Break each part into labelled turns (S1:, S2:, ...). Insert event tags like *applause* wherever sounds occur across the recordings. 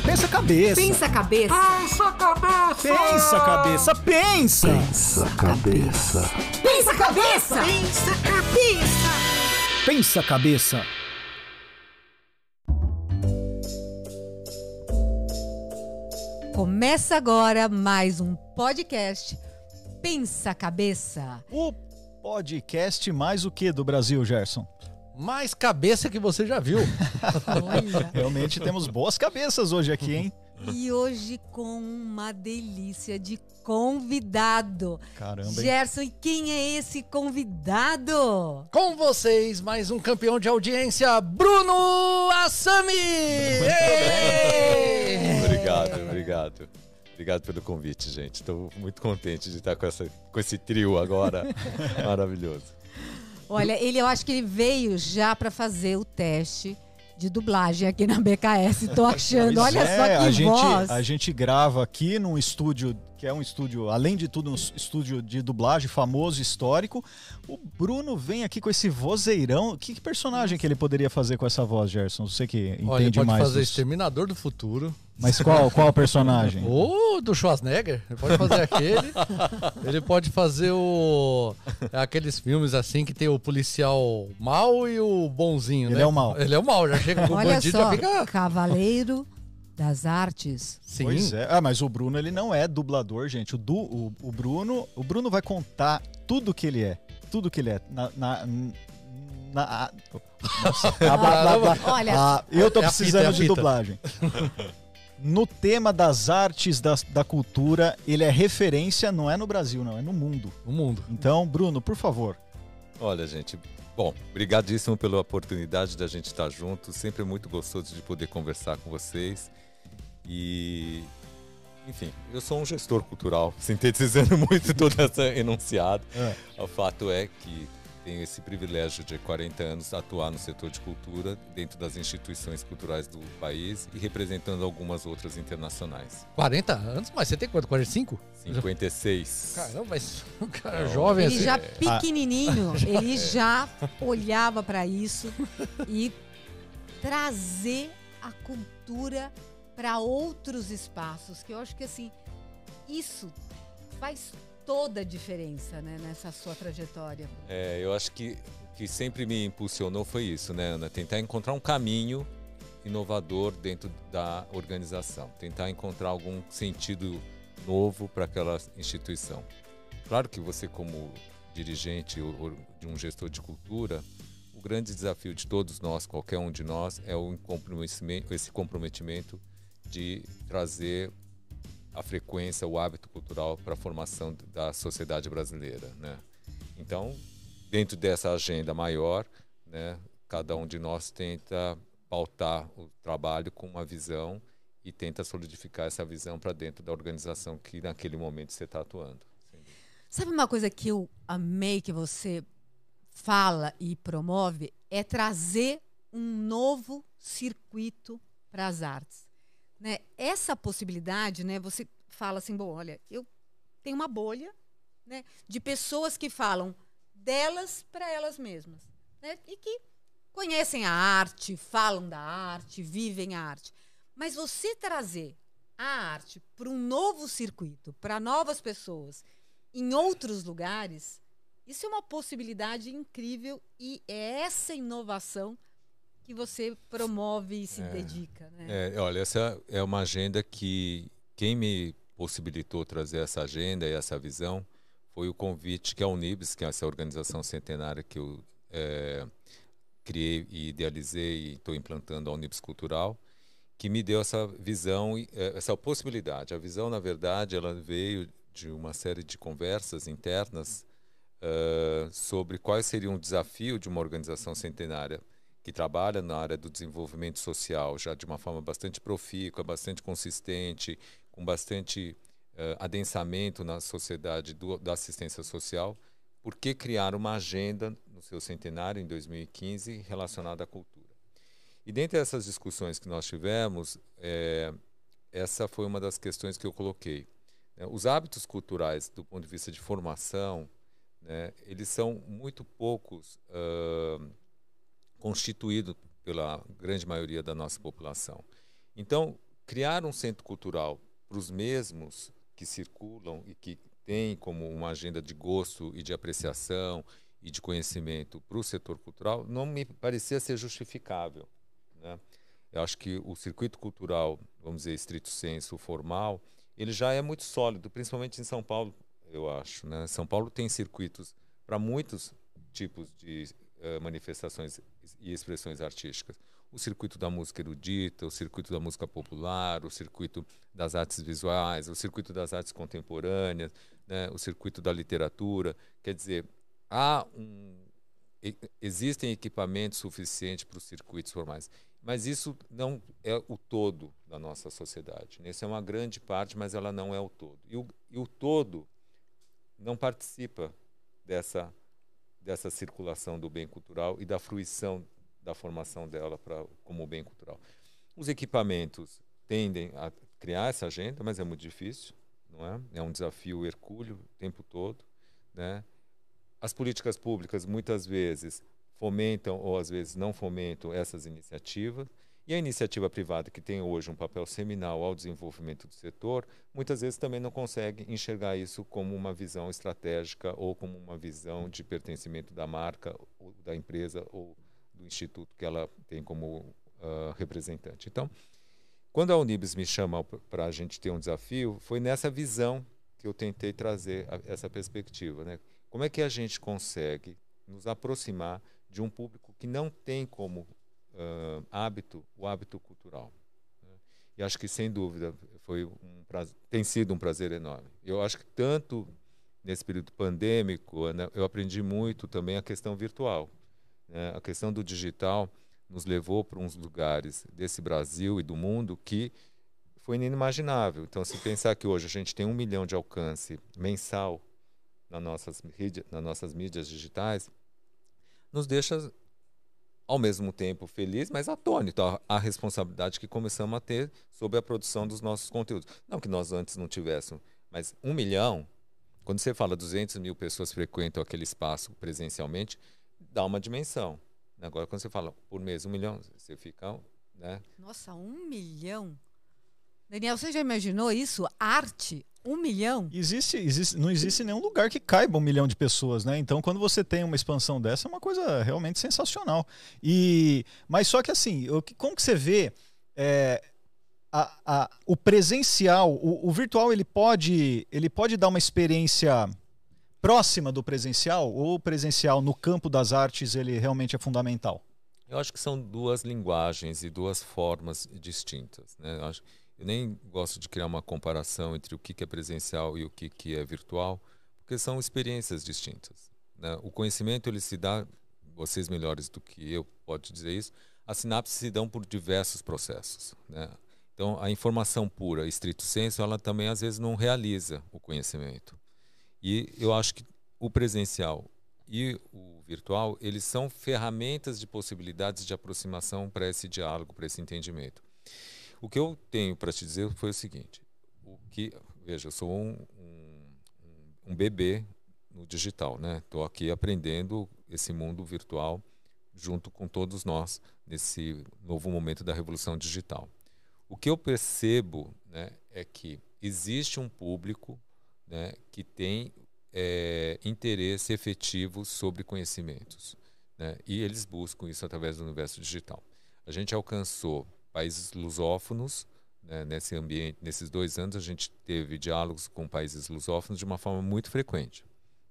S1: calma. Pensa a cabeça.
S2: Pensa a cabeça.
S3: Pensa cabeça!
S1: Pensa a cabeça. Pensa.
S4: Pensa cabeça.
S2: Pensa a cabeça.
S3: Pensa cabeça!
S1: Pensa a cabeça.
S5: Começa agora mais um podcast Pensa a Cabeça.
S1: O podcast mais o que do Brasil, Gerson?
S6: Mais cabeça que você já viu. *laughs*
S1: Realmente temos boas cabeças hoje aqui, hein?
S5: e hoje com uma delícia de convidado.
S1: Caramba, hein?
S5: Gerson, e quem é esse convidado?
S6: Com vocês, mais um campeão de audiência, Bruno Assami!
S7: Obrigado, obrigado. Obrigado pelo convite, gente. Estou muito contente de estar com, essa, com esse trio agora *laughs* maravilhoso.
S5: Olha, ele eu acho que ele veio já para fazer o teste de dublagem aqui na BKS. Tô achando.
S1: Pois
S5: Olha
S1: é,
S5: só que
S1: a gente,
S5: voz.
S1: A gente grava aqui num estúdio, que é um estúdio, além de tudo, um estúdio de dublagem famoso, histórico. O Bruno vem aqui com esse vozeirão. Que, que personagem que ele poderia fazer com essa voz, Gerson? Você que entende
S6: Olha, ele pode
S1: mais.
S6: fazer
S1: disso.
S6: Exterminador do Futuro.
S1: Mas qual, qual personagem? *laughs*
S6: Ou do Schwarzenegger. Ele pode fazer aquele. Ele pode fazer o. Aqueles filmes assim que tem o policial mal e o bonzinho,
S1: Ele
S6: né?
S1: é o mal.
S6: Ele é o mal. Já chega com o
S5: Olha
S6: bandido
S5: só,
S6: já fica.
S5: Cavaleiro das Artes.
S6: Sim.
S1: Pois é. Ah, mas o Bruno ele não é dublador, gente. O, du, o, o Bruno, o Bruno vai contar tudo que ele é, tudo que ele é na, na, na- a- Nossa, ah, blá, blá, blá.
S5: Olha,
S1: Ah, eu tô
S6: É a fita,
S1: precisando
S6: é a
S1: de dublagem. *laughs* No tema das artes, da, da cultura, ele é referência, não é no Brasil, não, é no mundo.
S6: O mundo.
S1: Então, Bruno, por favor.
S7: Olha, gente, bom, brigadíssimo pela oportunidade da gente estar junto. Sempre é muito gostoso de poder conversar com vocês. E, enfim, eu sou um gestor cultural, *laughs* sintetizando muito todo esse enunciado.
S1: É.
S7: O fato é que tenho esse privilégio de 40 anos atuar no setor de cultura dentro das instituições culturais do país e representando algumas outras internacionais.
S6: 40 anos? Mas você tem quanto? 45?
S7: 56.
S6: Caramba, mas o *laughs* cara
S7: Não,
S6: jovem
S5: ele
S6: assim.
S5: já
S1: Ah.
S5: pequenininho, *laughs* ele já olhava para isso e trazer a cultura para outros espaços, que eu acho que assim, isso faz toda a diferença, né, nessa sua trajetória.
S7: É, eu acho que que sempre me impulsionou foi isso, né, Ana? Tentar encontrar um caminho inovador dentro da organização, tentar encontrar algum sentido novo para aquela instituição. Claro que você, como dirigente ou de um gestor de cultura, o grande desafio de todos nós, qualquer um de nós, é o comprometimento, esse comprometimento de trazer a frequência, o hábito cultural para a formação da sociedade brasileira, né? Então, dentro dessa agenda maior, né, cada um de nós tenta pautar o trabalho com uma visão e tenta solidificar essa visão para dentro da organização que naquele momento você está atuando.
S5: Sabe uma coisa que eu amei que você fala e promove é trazer um novo circuito para as artes, né? Essa possibilidade, né? Você fala assim, bom, olha, eu tenho uma bolha, né? De pessoas que falam delas para elas mesmas, né? E que conhecem a arte, falam da arte, vivem a arte. Mas você trazer a arte para um novo circuito, para novas pessoas, em outros lugares, isso é uma possibilidade incrível e é essa inovação que você promove e se dedica. Né?
S7: É, olha, essa é uma agenda que quem me possibilitou trazer essa agenda e essa visão foi o convite que a Unibis, que é essa organização centenária que eu é, criei e idealizei e estou implantando a Unibis Cultural, que me deu essa visão, eh, essa possibilidade. A visão, na verdade, ela veio de uma série de conversas internas eh, sobre quais seriam o desafio de uma organização centenária que trabalha na área do desenvolvimento social já de uma forma bastante profícua, bastante consistente, com bastante eh, adensamento na sociedade do- da assistência social, por que criar uma agenda no seu centenário, em 2015, relacionada à cultura? E dentre essas discussões que nós tivemos, eh, essa foi uma das questões que eu coloquei. né? Os hábitos culturais, do ponto de vista de formação, né, eles são muito poucos ah, constituídos pela grande maioria da nossa população. Então, criar um centro cultural para os mesmos que circulam e que têm como uma agenda de gosto e de apreciação e de conhecimento para o setor cultural não me parecia ser justificável. Né? Eu acho que o circuito cultural, vamos dizer, estrito senso, formal, ele já é muito sólido, principalmente em São Paulo, eu acho. Né? São Paulo tem circuitos para muitos tipos de uh, manifestações e expressões artísticas. O circuito da música erudita, o circuito da música popular, o circuito das artes visuais, o circuito das artes contemporâneas, né? o circuito da literatura. Quer dizer, há um, existem equipamentos suficientes para os circuitos formais. Mas isso não é o todo da nossa sociedade. Isso é uma grande parte, mas ela não é o todo. E o, e o todo não participa dessa, dessa circulação do bem cultural e da fruição da formação dela pra, como bem cultural. Os equipamentos tendem a criar essa agenda, mas é muito difícil, não é? É um desafio hercúleo o tempo todo, né? As políticas públicas muitas vezes fomentam ou às vezes não fomentam essas iniciativas. E a iniciativa privada, que tem hoje um papel seminal ao desenvolvimento do setor, muitas vezes também não consegue enxergar isso como uma visão estratégica ou como uma visão de pertencimento da marca, ou da empresa ou do instituto que ela tem como uh, representante. Então, quando a Unibis me chama para a gente ter um desafio, foi nessa visão que eu tentei trazer a, essa perspectiva. Né? Como é que a gente consegue nos aproximar de um público que não tem como uh, hábito o hábito cultural. Né? E acho que, sem dúvida, foi um prazer, tem sido um prazer enorme. Eu acho que tanto nesse período pandêmico, né, eu aprendi muito também a questão virtual. Né? A questão do digital nos levou para uns lugares desse Brasil e do mundo que foi inimaginável. Então, se pensar que hoje a gente tem um milhão de alcance mensal nas nossas, nas nossas mídias digitais, nos deixa ao mesmo tempo feliz, mas atônito a, a responsabilidade que começamos a ter sobre a produção dos nossos conteúdos. Não que nós antes não tivéssemos, mas um milhão, quando você fala 200 mil pessoas frequentam aquele espaço presencialmente, dá uma dimensão. Agora, quando você fala por mês um milhão, você fica. Né?
S5: Nossa, um milhão? Daniel, você já imaginou isso? Arte um milhão?
S1: Existe, existe, não existe nenhum lugar que caiba um milhão de pessoas, né? Então, quando você tem uma expansão dessa, é uma coisa realmente sensacional. E, mas só que assim, como que você vê é, a, a, o presencial, o, o, virtual, ele pode, ele pode dar uma experiência próxima do presencial ou o presencial no campo das artes ele realmente é fundamental?
S7: Eu acho que são duas linguagens e duas formas distintas, né? Eu acho eu nem gosto de criar uma comparação entre o que é presencial e o que é virtual, porque são experiências distintas. Né? O conhecimento ele se dá, vocês melhores do que eu pode dizer isso, as sinapses se dão por diversos processos. Né? Então, a informação pura, estrito senso, ela também às vezes não realiza o conhecimento. E eu acho que o presencial e o virtual, eles são ferramentas de possibilidades de aproximação para esse diálogo, para esse entendimento. O que eu tenho para te dizer foi o seguinte: o que, veja, eu sou um, um, um bebê no digital, né? Estou aqui aprendendo esse mundo virtual junto com todos nós nesse novo momento da revolução digital. O que eu percebo, né, é que existe um público, né, que tem é, interesse efetivo sobre conhecimentos, né, e eles buscam isso através do universo digital. A gente alcançou países lusófonos. Né, nesse ambiente, nesses dois anos, a gente teve diálogos com países lusófonos de uma forma muito frequente.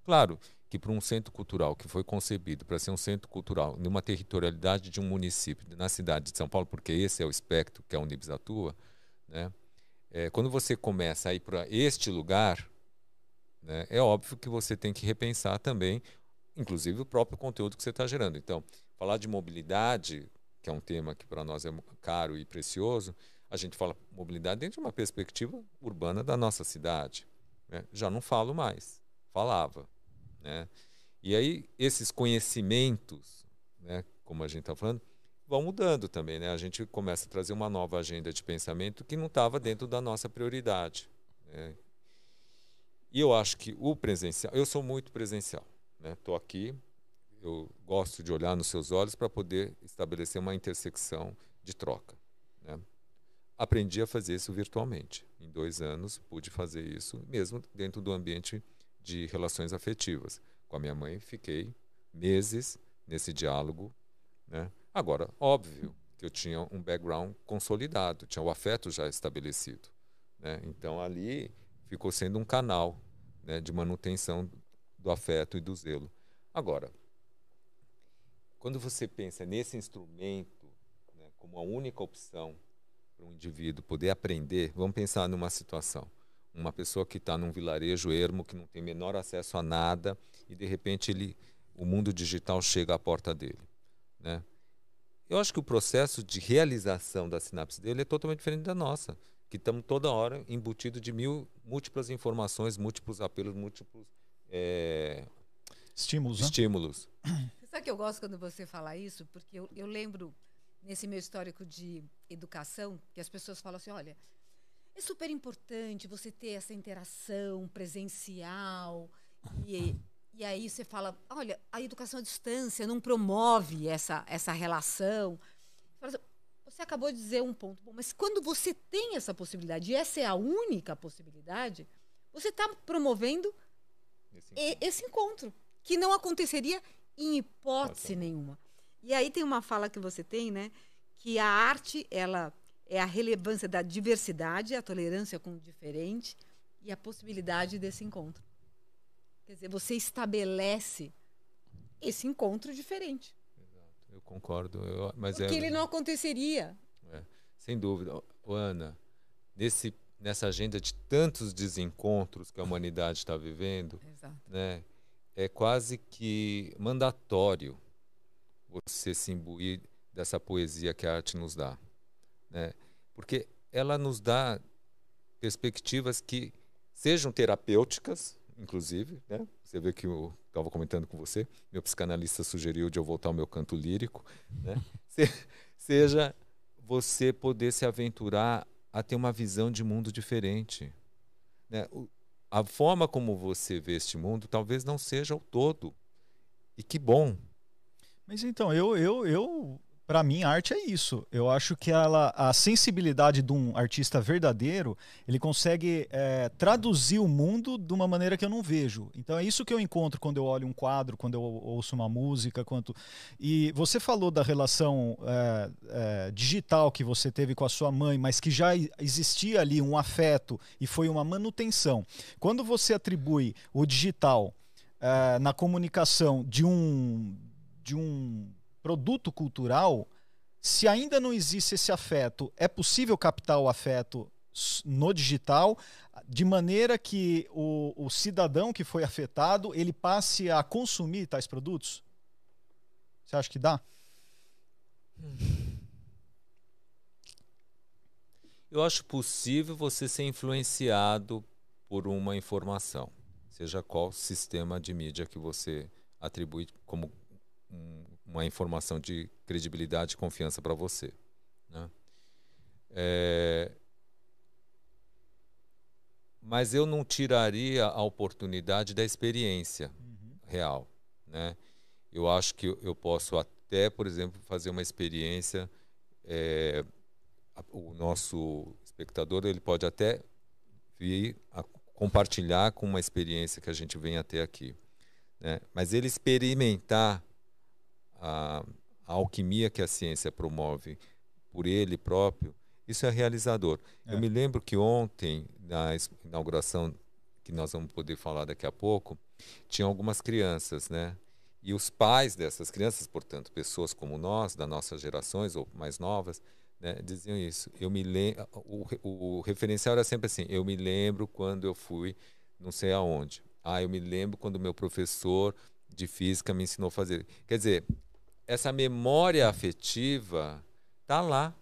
S7: Claro que para um centro cultural que foi concebido para ser um centro cultural numa territorialidade de um município, na cidade de São Paulo, porque esse é o espectro que a Unibis atua, né, é, quando você começa a ir para este lugar, né, é óbvio que você tem que repensar também, inclusive o próprio conteúdo que você está gerando. Então, falar de mobilidade que é um tema que para nós é caro e precioso, a gente fala mobilidade dentro de uma perspectiva urbana da nossa cidade. Né? Já não falo mais, falava. Né? E aí esses conhecimentos, né, como a gente está falando, vão mudando também. Né? A gente começa a trazer uma nova agenda de pensamento que não estava dentro da nossa prioridade. Né? E eu acho que o presencial, eu sou muito presencial. Estou né? aqui, eu gosto de olhar nos seus olhos para poder estabelecer uma intersecção de troca. Né? aprendi a fazer isso virtualmente. Em dois anos pude fazer isso, mesmo dentro do ambiente de relações afetivas. Com a minha mãe fiquei meses nesse diálogo, né? Agora, óbvio que eu tinha um background consolidado, tinha o afeto já estabelecido, né? Então ali ficou sendo um canal né, de manutenção do afeto e do zelo. Agora, quando você pensa nesse instrumento né, como a única opção para um indivíduo poder aprender, vamos pensar numa situação. Uma pessoa que está num vilarejo ermo, que não tem menor acesso a nada, e de repente ele, o mundo digital chega à porta dele. Né? Eu acho que o processo de realização da sinapse dele é totalmente diferente da nossa, que estamos toda hora embutido de mil múltiplas informações, múltiplos apelos, múltiplos é,
S1: Estímulos, né?
S5: Sabe que eu gosto quando você fala isso? Porque eu, eu lembro, nesse meu histórico de educação, que as pessoas falam assim: olha, é super importante você ter essa interação presencial. E, e aí você fala: olha, a educação à distância não promove essa, essa relação. Assim, Você acabou de dizer um ponto, bom, mas quando você tem essa possibilidade, e essa é a única possibilidade, você está promovendo
S7: Esse
S5: e- esse encontro, que não aconteceria em hipótese nenhuma. E aí tem uma fala que você tem, né? Que a arte, ela é a relevância da diversidade, a tolerância com o diferente e a possibilidade desse encontro. Quer dizer, você estabelece esse encontro diferente.
S7: Eu concordo, eu- mas
S5: Porque
S7: é,
S5: ele não aconteceria.
S7: sem dúvida. Ô, Ana, nesse, nessa agenda de tantos desencontros que a humanidade está vivendo,
S5: Exato.
S7: né, é quase que mandatório você se imbuir dessa poesia que a arte nos dá, né? Porque ela nos dá perspectivas que sejam terapêuticas, inclusive, né? Você vê que eu estava comentando com você, meu psicanalista sugeriu de eu voltar ao meu canto lírico, né? *laughs* Se- seja você poder se aventurar a ter uma visão de mundo diferente, né? O- a forma como você vê este mundo talvez não seja o todo. E que bom.
S1: Mas então, eu, eu, eu para mim, arte é isso. Eu acho que ela, a sensibilidade de um artista verdadeiro, ele consegue é, traduzir o mundo de uma maneira que eu não vejo. Então é isso que eu encontro quando eu olho um quadro, quando eu ouço uma música, quanto. E você falou da relação é, é, digital que você teve com a sua mãe, mas que já existia ali um afeto e foi uma manutenção. Quando você atribui o digital é, na comunicação de um de um produto cultural, se ainda não existe esse afeto, é possível captar o afeto no digital de maneira que o, o cidadão que foi afetado ele passe a consumir tais produtos? Você acha que dá?
S7: Eu acho possível você ser influenciado por uma informação, seja qual sistema de mídia que você atribui como um- uma informação de credibilidade e confiança para você. né? É, Mas eu não tiraria a oportunidade da experiência real. Né? Eu acho que eu- posso até, por exemplo, fazer uma experiência. é, o nosso espectador ele pode até vir a compartilhar com uma experiência que a gente vem até aqui. Né? Mas ele experimentar a, a alquimia que a ciência promove por ele próprio, isso é realizador.
S1: É.
S7: Eu me lembro que ontem, na inauguração, que nós vamos poder falar daqui a pouco, tinha algumas crianças, né? E os pais dessas crianças, portanto, pessoas como nós, das nossas gerações ou mais novas, né, diziam isso. Eu me lembro, o, re- o referencial era sempre assim: eu me lembro quando eu fui não sei aonde. Ah, eu me lembro quando meu professor de física me ensinou a fazer. Quer dizer, essa memória afetiva tá lá.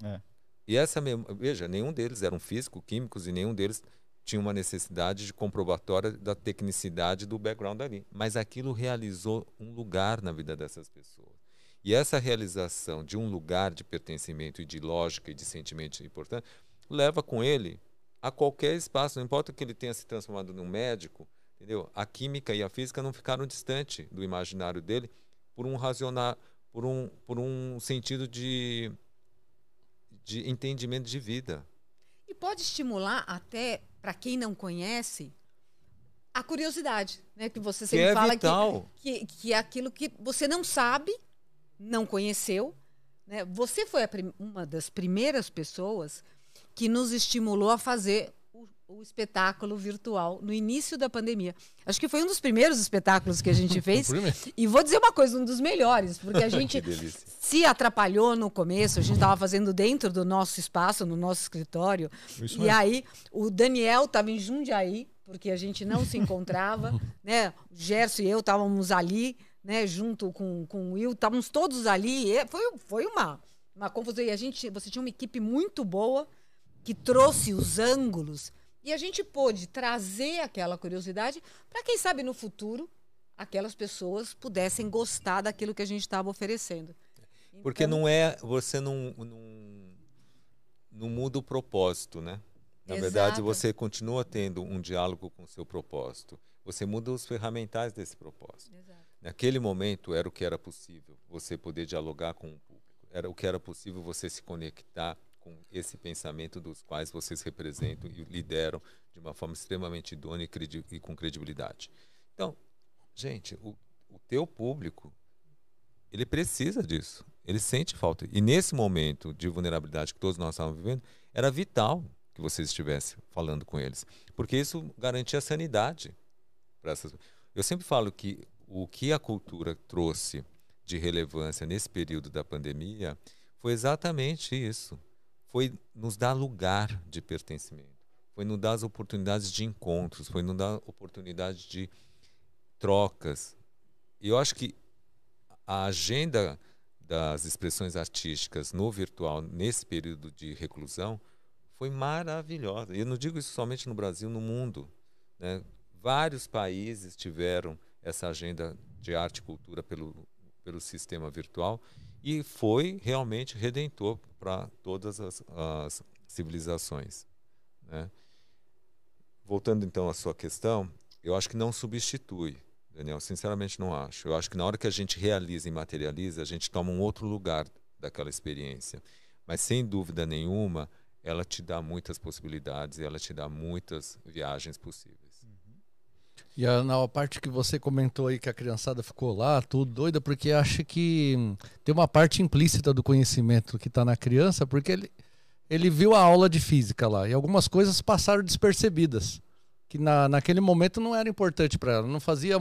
S1: É.
S7: E essa memória, veja, nenhum deles eram físicos, químicos e nenhum deles tinha uma necessidade de comprobatória da tecnicidade do background ali. Mas aquilo realizou um lugar na vida dessas pessoas. E essa realização de um lugar de pertencimento e de lógica e de sentimento importante leva com ele a qualquer espaço, não importa que ele tenha se transformado num médico, entendeu? A química e a física não ficaram distantes do imaginário dele por um racionar, por um, por um sentido de de entendimento de vida.
S5: E pode estimular até, para quem não conhece, a curiosidade, né? Que você sempre
S7: é
S5: fala
S7: vital.
S5: Que, que, que é aquilo que você não sabe, não conheceu. Né? Você foi uma das primeiras pessoas que nos estimulou a fazer o, espetáculo virtual no início da pandemia. Acho que foi um dos primeiros espetáculos que a gente *laughs* fez. E vou dizer uma coisa, um dos melhores, porque a *laughs* gente se atrapalhou no começo, a gente estava fazendo dentro do nosso espaço, no nosso escritório.
S1: Isso
S5: e aí o Daniel estava em Jundiaí, porque a gente não se encontrava, *laughs* né? O Gerson e eu estávamos ali, né, junto com, com o Will, estávamos todos ali. E foi, foi uma, uma confusão. E a gente, você tinha uma equipe muito boa que trouxe os ângulos e a gente pôde trazer aquela curiosidade para quem sabe no futuro aquelas pessoas pudessem gostar daquilo que a gente estava oferecendo.
S7: Porque
S5: Então,
S7: não é. Você não, não, não muda o propósito, né? Na verdade,
S5: Exato.
S7: você continua tendo um diálogo com o seu propósito. Você muda os ferramentais desse propósito.
S5: Exato.
S7: Naquele momento era o que era possível, você poder dialogar com o público. Era o que era possível você se conectar com esse pensamento dos quais vocês representam e lideram de uma forma extremamente idônea e, credi- e com credibilidade. Então, gente, o, o teu público, ele precisa disso. Ele sente falta. E nesse momento de vulnerabilidade que todos nós estávamos vivendo, era vital que vocês estivessem falando com eles. Porque isso garantia sanidade para essas Eu sempre falo que o que a cultura trouxe de relevância nesse período da pandemia foi exatamente isso. Foi nos dar lugar de pertencimento. Foi nos dar as oportunidades de encontros, foi nos dar oportunidades de trocas. E eu acho que a agenda das expressões artísticas no virtual nesse período de reclusão foi maravilhosa. E eu não digo isso somente no Brasil, no mundo. Né? Vários países tiveram essa agenda de arte e cultura pelo, pelo sistema virtual e foi realmente redentor para todas as, as civilizações. Né? Voltando então à sua questão, eu acho que não substitui, Daniel, sinceramente não acho. Eu acho que na hora que a gente realiza e materializa, a gente toma um outro lugar daquela experiência. Mas sem dúvida nenhuma, ela te dá muitas possibilidades e ela te dá muitas viagens possíveis.
S6: E a, na parte que você comentou aí que a criançada ficou lá, tudo doida, porque acha que hum, tem uma parte implícita do conhecimento que está na criança, porque ele, ele viu a aula de física lá e algumas coisas passaram despercebidas, que na, naquele momento não era importante para ela, não fazia,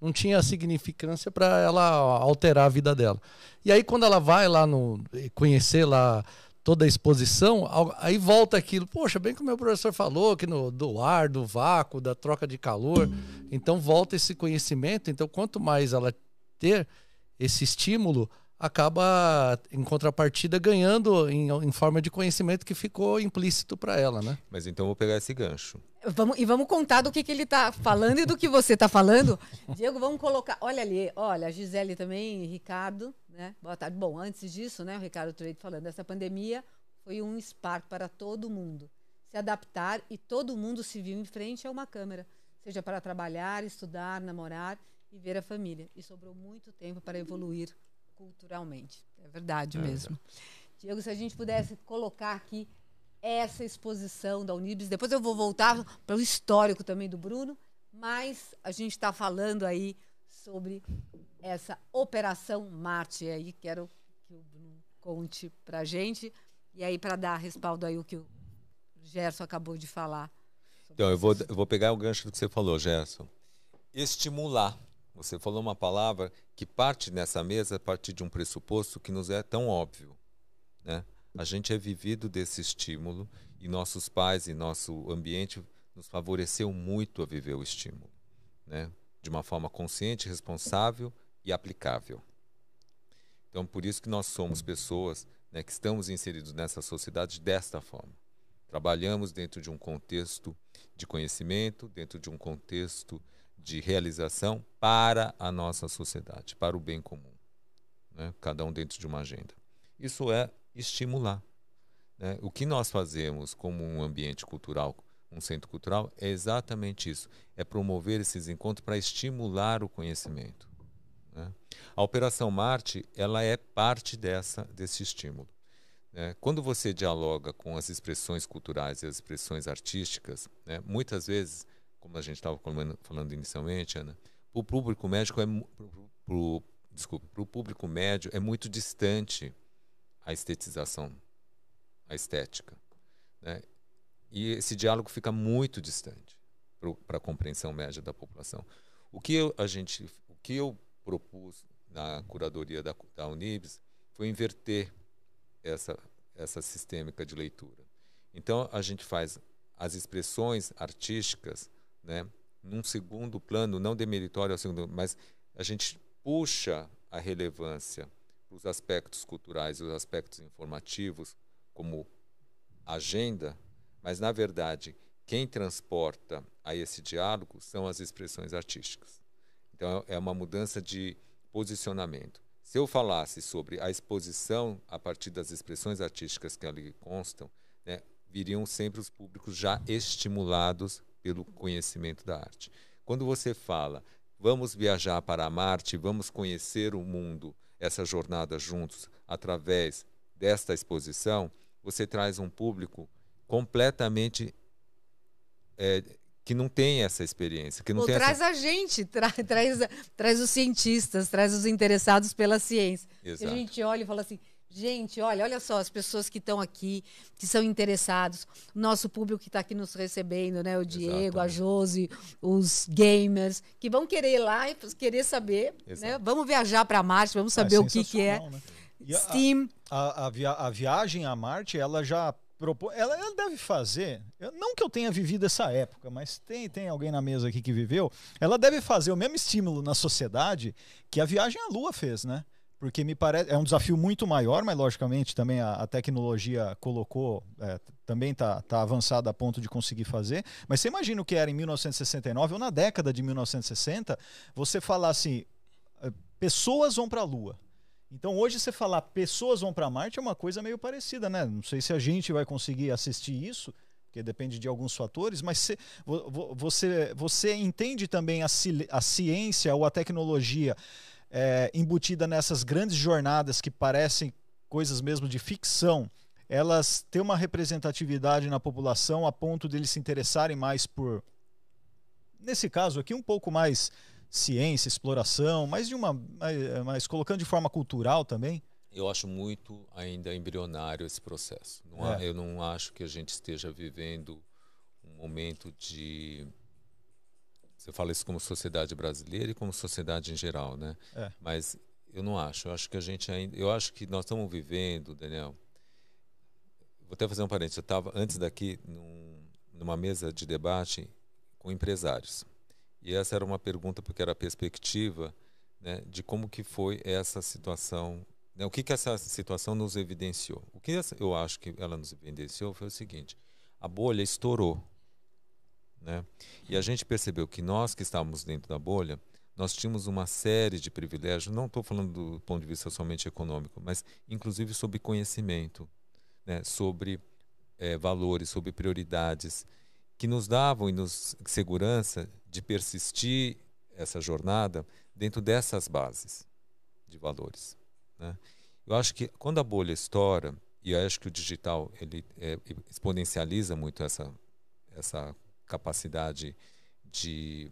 S6: não tinha significância para ela alterar a vida dela. E aí quando ela vai lá no conhecer lá toda a exposição, aí volta aquilo, poxa, bem que o meu professor falou que no do ar, do vácuo, da troca de calor, então volta esse conhecimento, então quanto mais ela ter esse estímulo, acaba em contrapartida ganhando em, em forma de conhecimento que ficou implícito para ela, né?
S7: Mas então eu vou pegar esse gancho.
S5: Vamos, e vamos contar do que, que ele está falando e do que você está falando. Diego, vamos colocar. Olha ali, olha, a Gisele também, Ricardo, né? Boa tarde. Bom, antes disso, né, o Ricardo Trade falando, essa pandemia foi um spark para todo mundo. Se adaptar e todo mundo se viu em frente a uma câmera, seja para trabalhar, estudar, namorar e ver a família. E sobrou muito tempo para evoluir culturalmente. É verdade mesmo. Diego, se a gente pudesse colocar aqui essa exposição da Unibis. Depois eu vou voltar para o histórico também do Bruno, mas a gente está falando aí sobre essa Operação Marte. E aí quero que o Bruno conte para a gente. E aí, para dar respaldo aí o que o Gerson acabou de falar.
S7: Então, eu vou, eu vou pegar o gancho do que você falou, Gerson. Estimular. Você falou uma palavra que parte nessa mesa a partir de um pressuposto que nos é tão óbvio. Né? A gente é vivido desse estímulo e nossos pais e nosso ambiente nos favoreceu muito a viver o estímulo. Né? De uma forma consciente, responsável e aplicável. Então, por isso que nós somos pessoas né, que estamos inseridos nessa sociedade desta forma. Trabalhamos dentro de um contexto de conhecimento, dentro de um contexto de realização para a nossa sociedade, para o bem comum. Né? Cada um dentro de uma agenda. Isso é estimular. Né? O que nós fazemos como um ambiente cultural, um centro cultural, é exatamente isso: é promover esses encontros para estimular o conhecimento. Né? A Operação Marte ela é parte dessa, desse estímulo. né, quando você dialoga com as expressões culturais e as expressões artísticas, né, muitas vezes, como a gente estava falando, inicialmente, Ana, o público médico é pro, pro, para o público médio é muito distante a estetização, a estética, né? E esse diálogo fica muito distante para a compreensão média da população. O que eu, a gente, o que eu propus na curadoria da, da Unibs foi inverter essa essa sistêmica de leitura. Então a gente faz as expressões artísticas, né, num segundo plano, não demeritório ao segundo, mas a gente puxa a relevância para os aspectos culturais e os aspectos informativos como agenda, mas na verdade quem transporta a esse diálogo são as expressões artísticas. Então é uma mudança de posicionamento. Se eu falasse sobre a exposição a partir das expressões artísticas que ali constam, né, viriam sempre os públicos já estimulados pelo conhecimento da arte. Quando você fala, vamos viajar para Marte, vamos conhecer o mundo, essa jornada juntos, através desta exposição, você traz um público completamente é, que não tem essa experiência. Que não
S5: Pô,
S7: tem
S5: traz
S7: essa...
S5: a gente, tra traz, traz os cientistas, traz os interessados pela ciência.
S7: Exato.
S5: E a gente olha e fala assim, gente, olha, olha só as pessoas que estão aqui, que são interessados, nosso público que está aqui nos recebendo, né? O Diego,
S7: Exatamente.
S5: a Josi, os gamers, que vão querer ir lá e querer saber, né?
S7: Exato.
S5: Vamos viajar para Marte, vamos
S1: Ah,
S5: saber o que, que é.
S1: né?
S5: Steam.
S1: a, a, via- a viagem a Marte, ela já propõe. Ela, ela deve fazer. eu- não que eu tenha vivido essa época, mas tem, tem alguém na mesa aqui que viveu. Ela deve fazer o mesmo estímulo na sociedade que a viagem à Lua fez, né? Porque me parece. É um desafio muito maior, mas logicamente também a, a tecnologia colocou. é, também está tá avançada a ponto de conseguir fazer. Mas você imagina o que era em 1969 ou na década de 1960, você falar assim: eh, pessoas vão para a Lua. Então hoje você falar pessoas vão para Marte é uma coisa meio parecida, né? Não sei se a gente vai conseguir assistir isso, porque depende de alguns fatores, mas vo- você, você entende também a, ci- a ciência ou a tecnologia é, embutida nessas grandes jornadas que parecem coisas mesmo de ficção, elas têm uma representatividade na população a ponto de eles se interessarem mais por, nesse caso aqui, um pouco mais ciência, exploração, mas de uma, mas, mas colocando de forma cultural também.
S7: Eu acho muito ainda embrionário esse processo. Não há-
S1: É.
S7: eu não acho que a gente esteja vivendo um momento de. Você fala isso como sociedade brasileira e como sociedade em geral, né?
S1: É.
S7: Mas eu não acho. Eu acho que a gente ainda. Eu acho que nós estamos vivendo, Daniel. Vou até fazer um parênteses. Eu estava antes daqui num- numa mesa de debate com empresários. E essa era uma pergunta porque era a perspectiva né, de como que foi essa situação né, O que, que essa situação nos evidenciou? O que eu acho que ela nos evidenciou foi o seguinte: a bolha estourou. Né? E a gente percebeu que nós que estávamos dentro da bolha, nós tínhamos uma série de privilégios, não estou falando do ponto de vista somente econômico, mas inclusive sobre conhecimento, né? sobre eh, valores, sobre prioridades, que nos davam e nos segurança de persistir essa jornada dentro dessas bases de valores. Né? Eu acho que quando a bolha estoura, e eu acho que o digital ele é, exponencializa muito essa, essa capacidade de,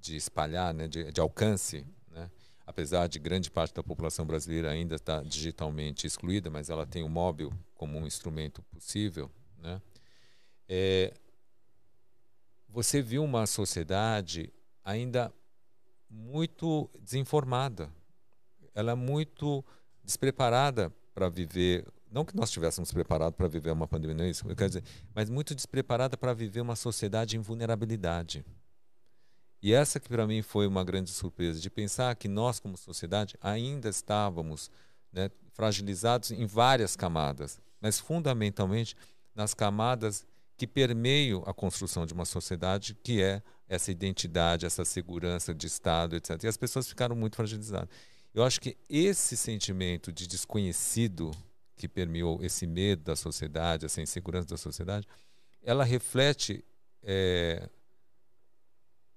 S7: de espalhar, né? de, de alcance, né? apesar de grande parte da população brasileira ainda estar digitalmente excluída, mas ela tem o móvel como um instrumento possível, né? É, você viu uma sociedade ainda muito desinformada. Ela é muito despreparada para viver. Não que nós estivéssemos preparados para viver uma pandemia, não é isso? Eu quero dizer, mas muito despreparada para viver uma sociedade em vulnerabilidade. E essa que para mim foi uma grande surpresa, de pensar que nós, como sociedade, ainda estávamos né, fragilizados em várias camadas, mas fundamentalmente nas camadas que permeiam a construção de uma sociedade, que é essa identidade, essa segurança de Estado, etc. E as pessoas ficaram muito fragilizadas. Eu acho que esse sentimento de desconhecido que permeou esse medo da sociedade, essa insegurança da sociedade, ela reflete é,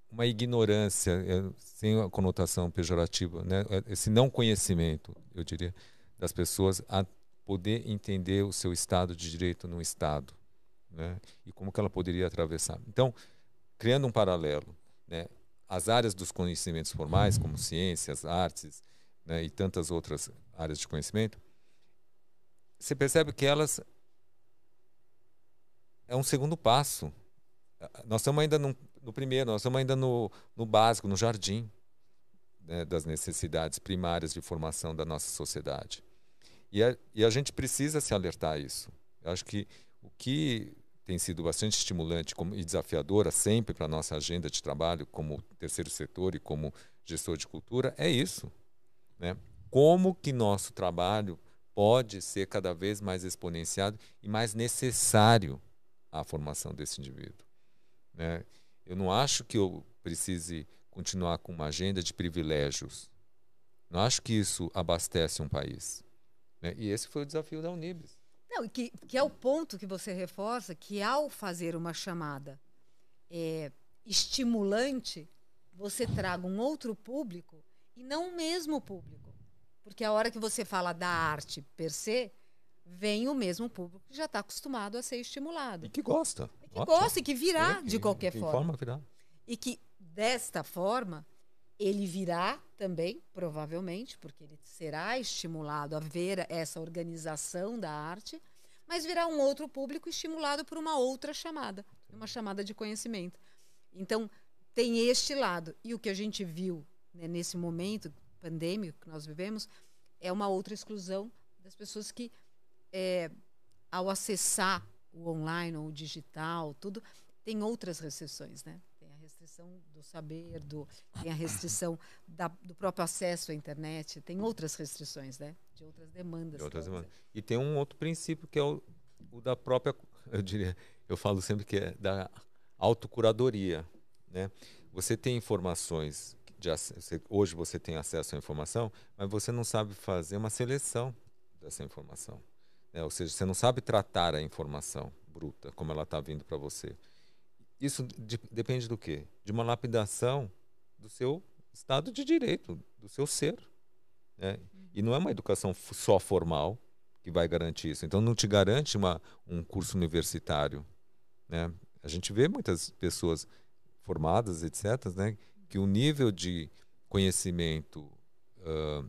S7: uma ignorância, é, sem a conotação pejorativa, né? esse não conhecimento, eu diria, das pessoas a, poder entender o seu estado de direito no estado, né? E como que ela poderia atravessar. Então, criando um paralelo, né? As áreas dos conhecimentos formais, como ciências, artes, né? E tantas outras áreas de conhecimento, você percebe que elas é um segundo passo. Nós estamos ainda no, no primeiro, nós estamos ainda no, no básico, no jardim né, das necessidades primárias de formação da nossa sociedade. E a, e a gente precisa se alertar a isso. Eu acho que o que tem sido bastante estimulante e desafiadora sempre para a nossa agenda de trabalho como terceiro setor e como gestor de cultura é isso. Né? Como que nosso trabalho pode ser cada vez mais exponenciado e mais necessário à formação desse indivíduo. Né? Eu não acho que eu precise continuar com uma agenda de privilégios. Não acho que isso abastece um país. Né? E esse foi o desafio da Unibis.
S5: Não, que, que é o ponto que você reforça, que ao fazer uma chamada é, estimulante, você traga um outro público e não o mesmo público. Porque a hora que você fala da arte per se, vem o mesmo público que já está acostumado a ser estimulado.
S7: E que gosta.
S5: E que gosta e que virá
S7: É,
S5: de qualquer
S7: que
S5: forma.
S7: forma virá.
S5: E que desta forma ele virá também, provavelmente, porque ele será estimulado a ver essa organização da arte, mas virá um outro público estimulado por uma outra chamada, uma chamada de conhecimento. Então, tem este lado. E o que a gente viu né, nesse momento pandêmico que nós vivemos é uma outra exclusão das pessoas que, é, ao acessar o online ou o digital, tudo, tem outras restrições, né? Tem a restrição do saber, do, tem a restrição da, do próprio acesso à internet, tem outras restrições, né? De outras demandas.
S7: De outras demandas. E tem um outro princípio que é o, o da própria, eu diria, eu falo sempre que é da autocuradoria, né? Você tem informações de, hoje você tem acesso à informação, mas você não sabe fazer uma seleção dessa informação, né? Ou seja, você não sabe tratar a informação bruta como ela está vindo para você. Isso de- depende do quê? De uma lapidação do seu estado de direito, do seu ser. Né? E não é uma educação só formal que vai garantir isso. Então, não te garante uma, um curso universitário. Né? A gente vê muitas pessoas formadas, etc., né? Que o nível de conhecimento ah,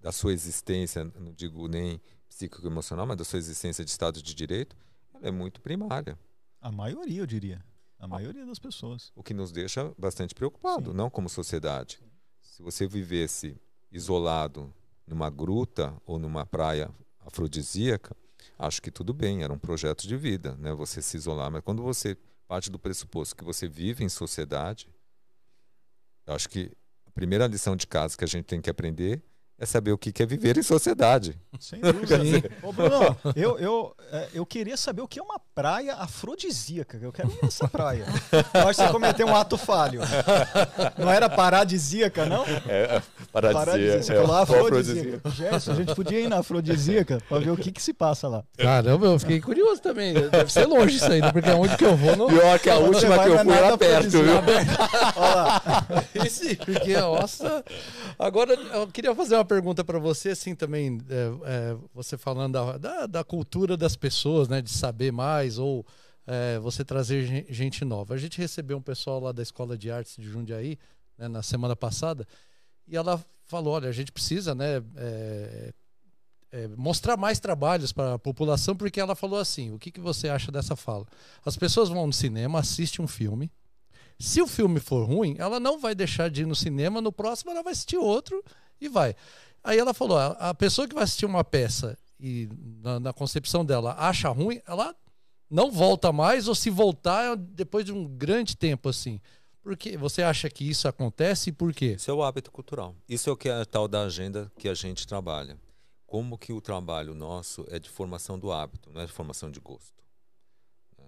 S7: da sua existência, não digo nem psíquico-emocional, mas da sua existência de estado de direito, ela é muito primária.
S1: A maioria, eu diria. A maioria das pessoas.
S7: o que nos deixa bastante preocupado,
S1: Sim.
S7: não como sociedade. Se você vivesse isolado numa gruta ou numa praia afrodisíaca, acho que tudo bem, era um projeto de vida, né? Você se isolar, mas quando você parte do pressuposto que você vive em sociedade, eu acho que a primeira lição de casa que a gente tem que aprender é saber o que é viver em sociedade.
S1: Sem dúvida. Ô, Bruno, *laughs* eu, eu, é, eu queria saber o que é uma praia afrodisíaca. Eu quero ir nessa praia. Eu acho que você cometeu um ato falho. Não era paradisíaca, não?
S7: É,
S1: Paradisíaca. Você falou afrodisíaca. Gerson, a gente podia ir na afrodisíaca pra ver o que, que se passa lá.
S6: Caramba, eu fiquei curioso também. Deve ser longe isso aí, né? porque aonde que eu vou não.
S7: Pior que a última que eu fui era perto, viu?
S1: afrodisíaca. Olha lá.
S6: Esse, porque, nossa. Agora, eu queria fazer uma pergunta para você, assim, também, é, é, você falando da, da, da cultura das pessoas, né, de saber mais, ou é, você trazer gen- gente nova. A gente recebeu um pessoal lá da Escola de Artes de Jundiaí, né, na semana passada, e ela falou: olha, a gente precisa, né, é, é, mostrar mais trabalhos para a população, porque ela falou assim: o que, que você acha dessa fala? As pessoas vão no cinema, assistem um filme. Se o filme for ruim, ela não vai deixar de ir no cinema, no próximo ela vai assistir outro e vai. Aí ela falou: a, a pessoa que vai assistir uma peça e na, na concepção dela acha ruim, ela não volta mais, ou se voltar é depois de um grande tempo assim. Porque você acha que isso acontece e por quê?
S7: Isso é o hábito cultural. Isso é o que é a tal da agenda que a gente trabalha. Como que o trabalho nosso é de formação do hábito, não é de formação de gosto. É.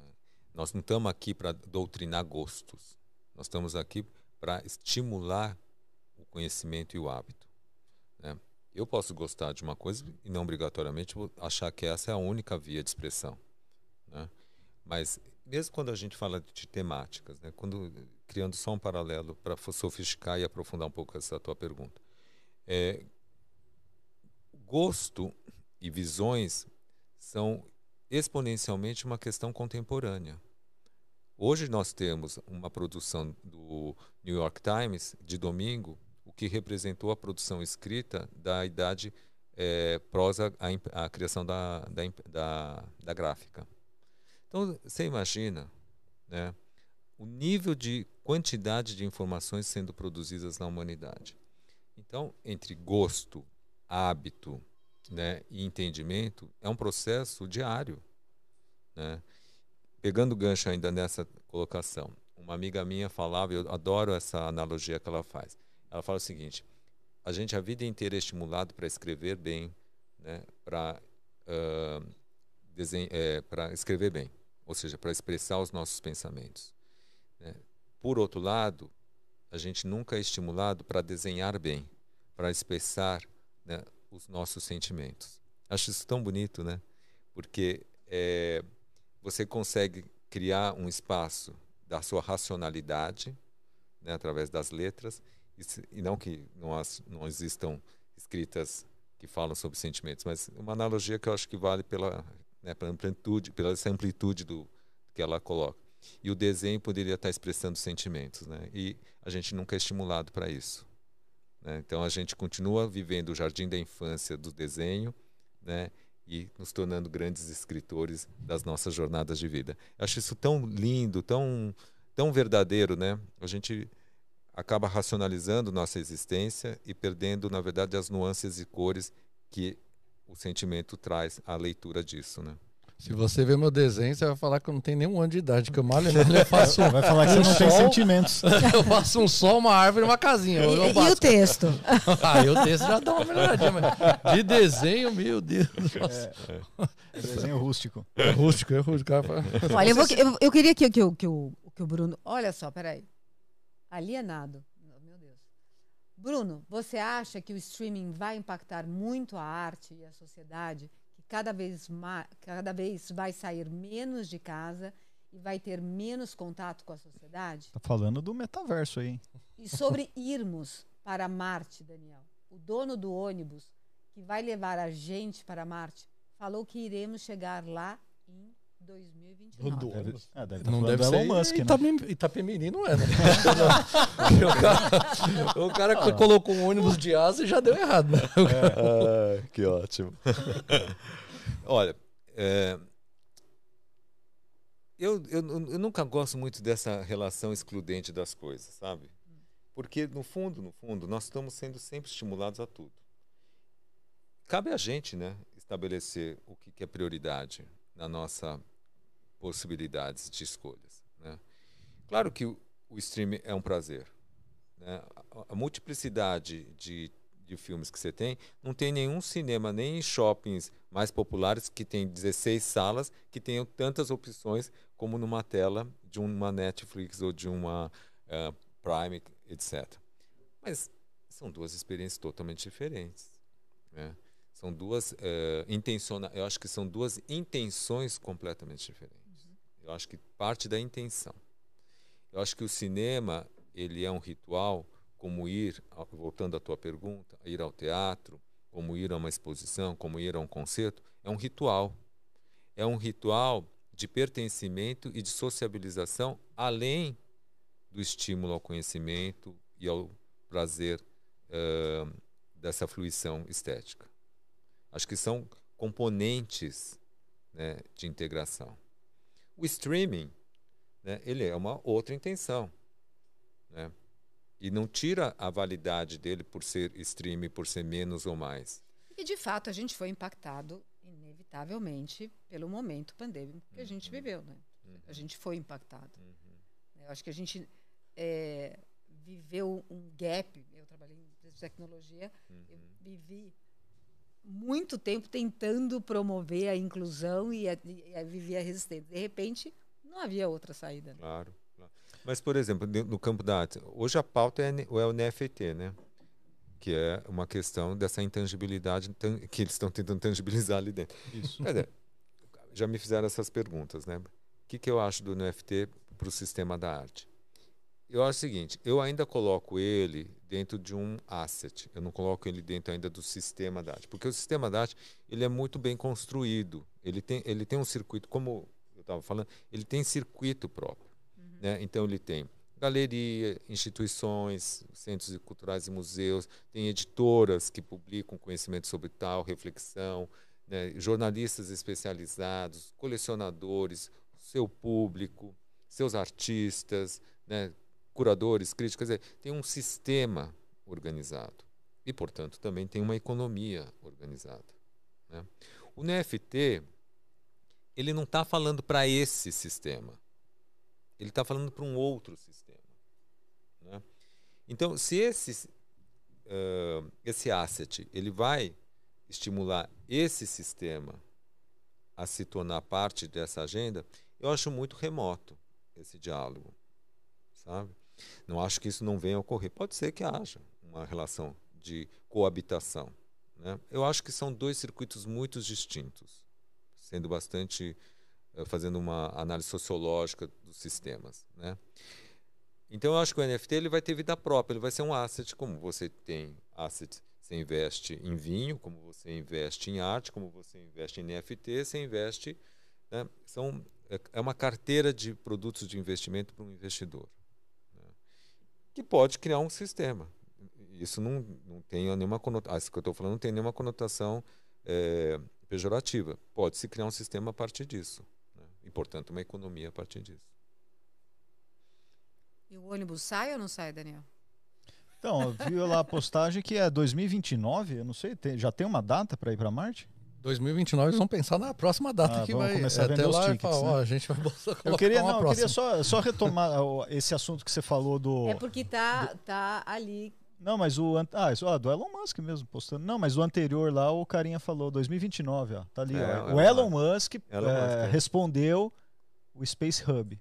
S7: Nós não estamos aqui para doutrinar gostos. Nós estamos aqui para estimular o conhecimento e o hábito. Né? Eu posso gostar de uma coisa e não obrigatoriamente achar que essa é a única via de expressão. né? Mas mesmo quando a gente fala de temáticas, né? quando criando só um paralelo para sofisticar e aprofundar um pouco essa tua pergunta, é, gosto e visões são exponencialmente uma questão contemporânea. Hoje nós temos uma produção do New York Times de domingo, que representou a produção escrita da idade é, prosa, a criação da, da, da, da, gráfica. Então, você imagina né, o nível de quantidade de informações sendo produzidas na humanidade. Então, entre gosto, hábito né, e entendimento, é um processo diário. Né? Pegando gancho ainda nessa colocação, uma amiga minha falava, eu adoro essa analogia que ela faz. Ela fala o seguinte: a gente a vida inteira é estimulado para escrever bem, né, para uh, é, para escrever bem, ou seja, para expressar os nossos pensamentos. Né? Por outro lado, a gente nunca é estimulado para desenhar bem, para expressar né, os nossos sentimentos. Acho isso tão bonito, né? Porque é, você consegue criar um espaço da sua racionalidade, né, através das letras, e, não que não, as, não existam escritas que falam sobre sentimentos, mas uma analogia que eu acho que vale pela, né, pela amplitude, pela amplitude do que ela coloca. E o desenho poderia estar expressando sentimentos, né? E a gente nunca é estimulado para isso. Né? Então a gente continua vivendo o jardim da infância do desenho, né? E nos tornando grandes escritores das nossas jornadas de vida. Eu acho isso tão lindo, tão tão verdadeiro, né? A gente acaba racionalizando nossa existência e perdendo, na verdade, as nuances e cores que o sentimento traz à leitura disso, né?
S6: Se você ver meu desenho, você vai falar que eu não tenho nenhum ano de idade, que eu mal eu faço. *laughs*
S1: Vai falar que um você não sol, tem sentimentos. *laughs*
S6: eu faço um sol, uma árvore e uma casinha.
S5: E, e o texto? *laughs*
S6: ah, e o texto já dá uma melhoradinha, mas de desenho, meu Deus.
S1: É, é, desenho rústico.
S6: É rústico, é rústico.
S5: Olha, eu, vou, eu, eu, queria que, que, que, que, o, que o Bruno. Olha só, peraí. Alienado. Meu Deus. Bruno, você acha que o streaming vai impactar muito a arte e a sociedade? Que cada vez, mais, cada vez vai sair menos de casa e vai ter menos contato com a sociedade?
S1: Tá falando do metaverso aí.
S5: E sobre irmos para Marte, Daniel. O dono do ônibus que vai levar a gente para Marte falou que iremos chegar lá em 2029. Do
S1: ah, deve tá não deve ser Elon Musk, né?
S6: Itapemirim não é, né? *laughs* o cara, o cara ah. colocou um ônibus de asa e já deu errado. Né?
S7: É. *laughs* Ah, que ótimo. *laughs* Olha, é, eu, eu, eu nunca gosto muito dessa relação excludente das coisas, sabe? Porque, no fundo, no fundo, nós estamos sendo sempre estimulados a tudo. Cabe a gente, né, estabelecer o que é prioridade na nossa possibilidades de escolhas. Né? Claro que o, streaming é um prazer. Né? A, multiplicidade de, de filmes que você tem, não tem nenhum cinema, nem em shoppings mais populares que tem 16 salas, que tenham tantas opções como numa tela de uma Netflix ou de uma uh, Prime, etc. Mas são duas experiências totalmente diferentes. Né? São duas uh, intenciona eu acho que são duas intenções completamente diferentes. Eu acho que parte da intenção. Eu acho que o cinema ele é um ritual, como ir, voltando à tua pergunta, ir ao teatro, como ir a uma exposição, como ir a um concerto, é um ritual. É um ritual de pertencimento e de sociabilização, além do estímulo ao conhecimento e ao prazer uh, dessa fluição estética. Acho que são componentes né, de integração. O streaming, né, ele é uma outra intenção. Né? E não tira a validade dele por ser streaming, por ser menos ou mais.
S5: E, de fato, a gente foi impactado, inevitavelmente, pelo momento pandêmico que a gente uhum. viveu. Né? Uhum. A gente foi impactado. Uhum. Eu acho que a gente é, viveu um gap. Eu trabalhei em tecnologia, eu uhum. vivi muito tempo tentando promover a inclusão e, a, e a viver a resistência. De repente, não havia outra saída. Né?
S7: Claro, claro. Mas, por exemplo, no campo da arte, hoje a pauta é, é o NFT, né? Que é uma questão dessa intangibilidade que eles estão tentando tangibilizar ali dentro. Isso. Dizer, já me fizeram essas perguntas, né? O que, que eu acho do NFT para o sistema da arte? Eu acho o seguinte, eu ainda coloco ele dentro de um asset. Eu não coloco ele dentro ainda do sistema DAT, porque o sistema DAT ele é muito bem construído. Ele tem, ele tem um circuito, como eu estava falando, ele tem circuito próprio. Né? Então ele tem galeria, instituições, centros culturais e museus, tem editoras que publicam conhecimento sobre tal, reflexão, né? jornalistas especializados, colecionadores, seu público, seus artistas, né? Curadores, críticos, quer dizer, tem um sistema organizado e, portanto, também tem uma economia organizada. Né? O NFT ele não está falando para esse sistema, ele está falando para um outro sistema. Né? Então, se esse, uh, esse asset ele vai estimular esse sistema a se tornar parte dessa agenda, eu acho muito remoto esse diálogo, sabe? Não acho que isso não venha a ocorrer. Pode ser que haja uma relação de coabitação. Né? Eu acho que são dois circuitos muito distintos, sendo bastante eh, fazendo uma análise sociológica dos sistemas, né? Então eu acho que o NFT ele vai ter vida própria, ele vai ser um asset como você tem asset, você investe em vinho, como você investe em arte, como você investe em NFT, você investe, né? são é, é uma carteira de produtos de investimento para um investidor que pode criar um sistema. Isso não, não tem nenhuma conotação, ah, isso que eu estou falando não tem nenhuma conotação é, pejorativa. Pode-se criar um sistema a partir disso. Né? E, portanto, uma economia a partir disso.
S5: E o ônibus sai ou não sai, Daniel?
S1: Então, eu vi lá a postagem que é 2029, eu não sei, tem, já tem uma data para ir para Marte?
S6: 2029 eles vão pensar na próxima data
S1: Ah,
S6: que
S1: vamos
S6: vai
S1: começar a
S6: até
S1: vender os
S6: lá
S1: tickets, né?
S6: ó, a gente vai
S1: Eu queria, não, eu queria só, só retomar esse assunto que você falou do.
S5: É porque tá, tá ali.
S1: Não, mas o. Ah, isso, ó, do Elon Musk mesmo postando. Não, mas o anterior lá, o carinha falou 2029, ó. Tá ali,
S7: É,
S1: ó.
S7: é
S1: O
S7: o
S1: Elon Musk,
S7: Elon
S1: é,
S7: Musk, é.
S1: respondeu o Space Hub.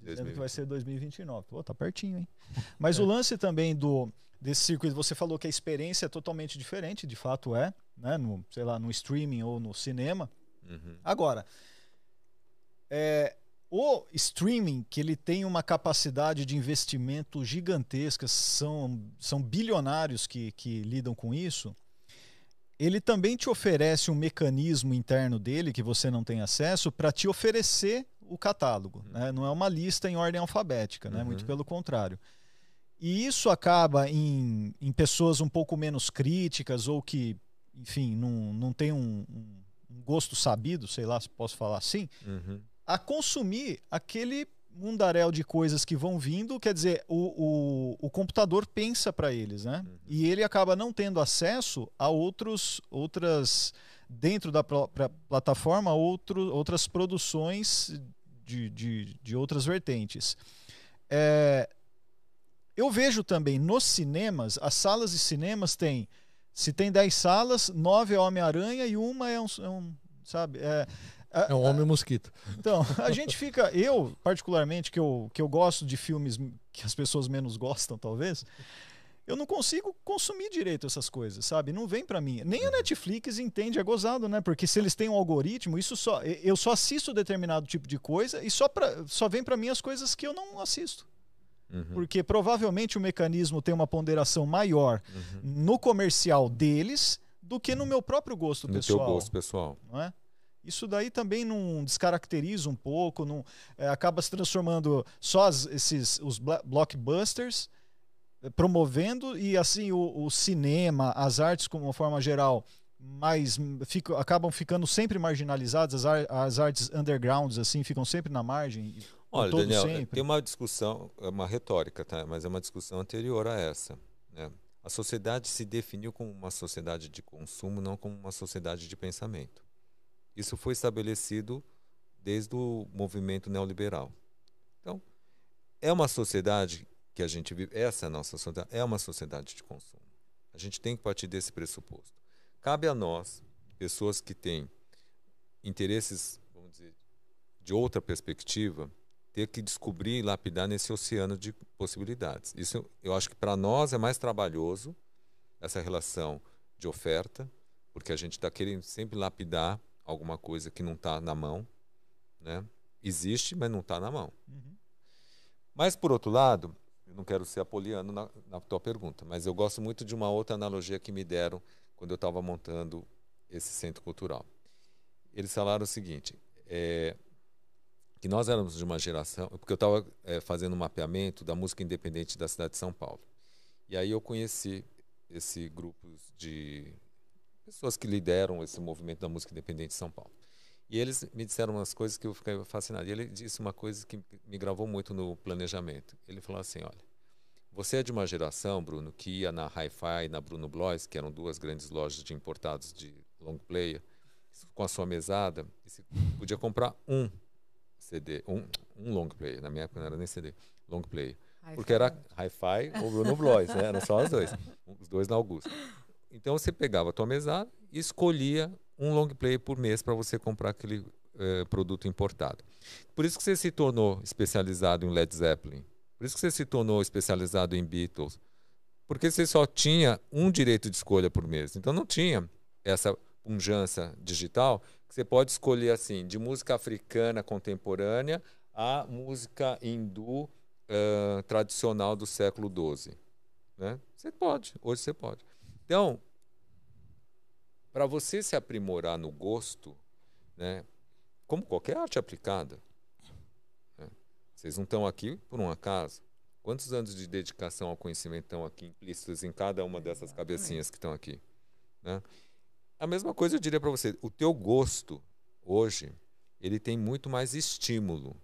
S1: Dizendo que
S7: 2029.
S1: vai ser 2029. Pô, tá pertinho, hein? Mas o lance também do desse circuito, você falou que a experiência é totalmente diferente, de fato é, né? No, sei lá, no streaming ou no cinema.
S7: Uhum.
S1: Agora, é, o streaming, que ele tem uma capacidade de investimento gigantesca, são, são bilionários que, que lidam com isso, ele também te oferece um mecanismo interno dele que você não tem acesso para te oferecer o catálogo. Né? Não é uma lista em ordem alfabética, né?
S7: Uhum.
S1: muito pelo contrário. E isso acaba em, em pessoas um pouco menos críticas ou que, enfim, não, não tem um, um- gosto sabido, sei lá se posso falar assim,
S7: Uhum.
S1: a consumir aquele mundaréu de coisas que vão vindo, quer dizer, o, o, o computador pensa para eles, né? E ele acaba não tendo acesso a outros, outras, dentro da própria plataforma, outro, outras produções de, de, de outras vertentes. É, eu vejo também nos cinemas, as salas de cinemas têm, se tem 10 salas, 9 é Homem-Aranha e uma é um, é um, sabe, é, a-
S6: É um homem mosquito.
S1: então, a gente fica. Eu, particularmente, que eu, que eu gosto de filmes que as pessoas menos gostam, talvez. Eu não consigo consumir direito essas coisas, sabe? Não vem pra mim. Nem a Netflix entende, é gozado, né? Porque se eles têm um algoritmo, isso só. Eu só assisto determinado tipo de coisa e só, pra, só vem pra mim as coisas que eu não assisto.
S7: Uhum.
S1: Porque provavelmente o mecanismo tem uma ponderação maior
S7: Uhum.
S1: no comercial deles do que no meu próprio gosto
S7: No
S1: pessoal
S7: teu gosto pessoal.
S1: não é? Isso daí também não descaracteriza um pouco, não é, acaba se transformando só as- esses os blockbusters é, promovendo e assim o, o cinema, as artes como uma forma geral mais ficam, acabam ficando sempre marginalizadas, as, ar- as artes undergrounds assim ficam sempre na margem.
S7: Olha, Daniel,
S1: sempre.
S7: tem uma discussão, é uma retórica, tá? mas é uma discussão anterior a essa. né? A sociedade se definiu como uma sociedade de consumo, não como uma sociedade de pensamento. Isso foi estabelecido desde o movimento neoliberal. Então, é uma sociedade que a gente vive, essa é a nossa sociedade, é uma sociedade de consumo. A gente tem que partir desse pressuposto. Cabe a nós, pessoas que têm interesses, vamos dizer, de outra perspectiva, ter que descobrir e lapidar nesse oceano de possibilidades. Isso eu acho que para nós é mais trabalhoso essa relação de oferta, porque a gente está querendo sempre lapidar alguma coisa que não está na mão, né? Existe, mas não está na mão.
S1: Uhum.
S7: Mas por outro lado, Eu não quero ser apoliano na, na tua pergunta, mas eu gosto muito de uma outra analogia que me deram quando eu estava montando esse centro cultural. Eles falaram o seguinte: é, que nós éramos de uma geração, porque eu estava é, fazendo um mapeamento da música independente da cidade de São Paulo. E aí eu conheci esse grupo de pessoas que lideram esse movimento da música independente de São Paulo. E eles me disseram umas coisas que eu fiquei fascinado. E ele disse uma coisa que me gravou muito no planejamento. Ele falou assim: olha, você é de uma geração, Bruno, que ia na Hi-Fi, na Bruno Blois, que eram duas grandes lojas de importados de long player, com a sua mesada, e você podia comprar um CD, um, um long player. Na minha época não era nem CD, long player. Porque era Hi-Fi ou Bruno Blois, né? Eram só os dois. *laughs* Os dois na Augusta. Então você pegava a tua mesada e escolhia um long play por mês para você comprar aquele eh, produto importado. Por isso que você se tornou especializado em Led Zeppelin. Por isso que você se tornou especializado em Beatles. Porque você só tinha um direito de escolha por mês. Então não tinha essa punjança digital que você pode escolher assim, de música africana contemporânea a música hindu uh, tradicional do século XII. Né? Você pode, hoje você pode. Então, para você se aprimorar no gosto, né, como qualquer arte aplicada, né, vocês não estão aqui por um acaso. Quantos anos de dedicação ao conhecimento estão aqui implícitos em cada uma dessas cabecinhas que estão aqui? Né? A mesma coisa eu diria para você, o teu gosto hoje, ele tem muito mais estímulo,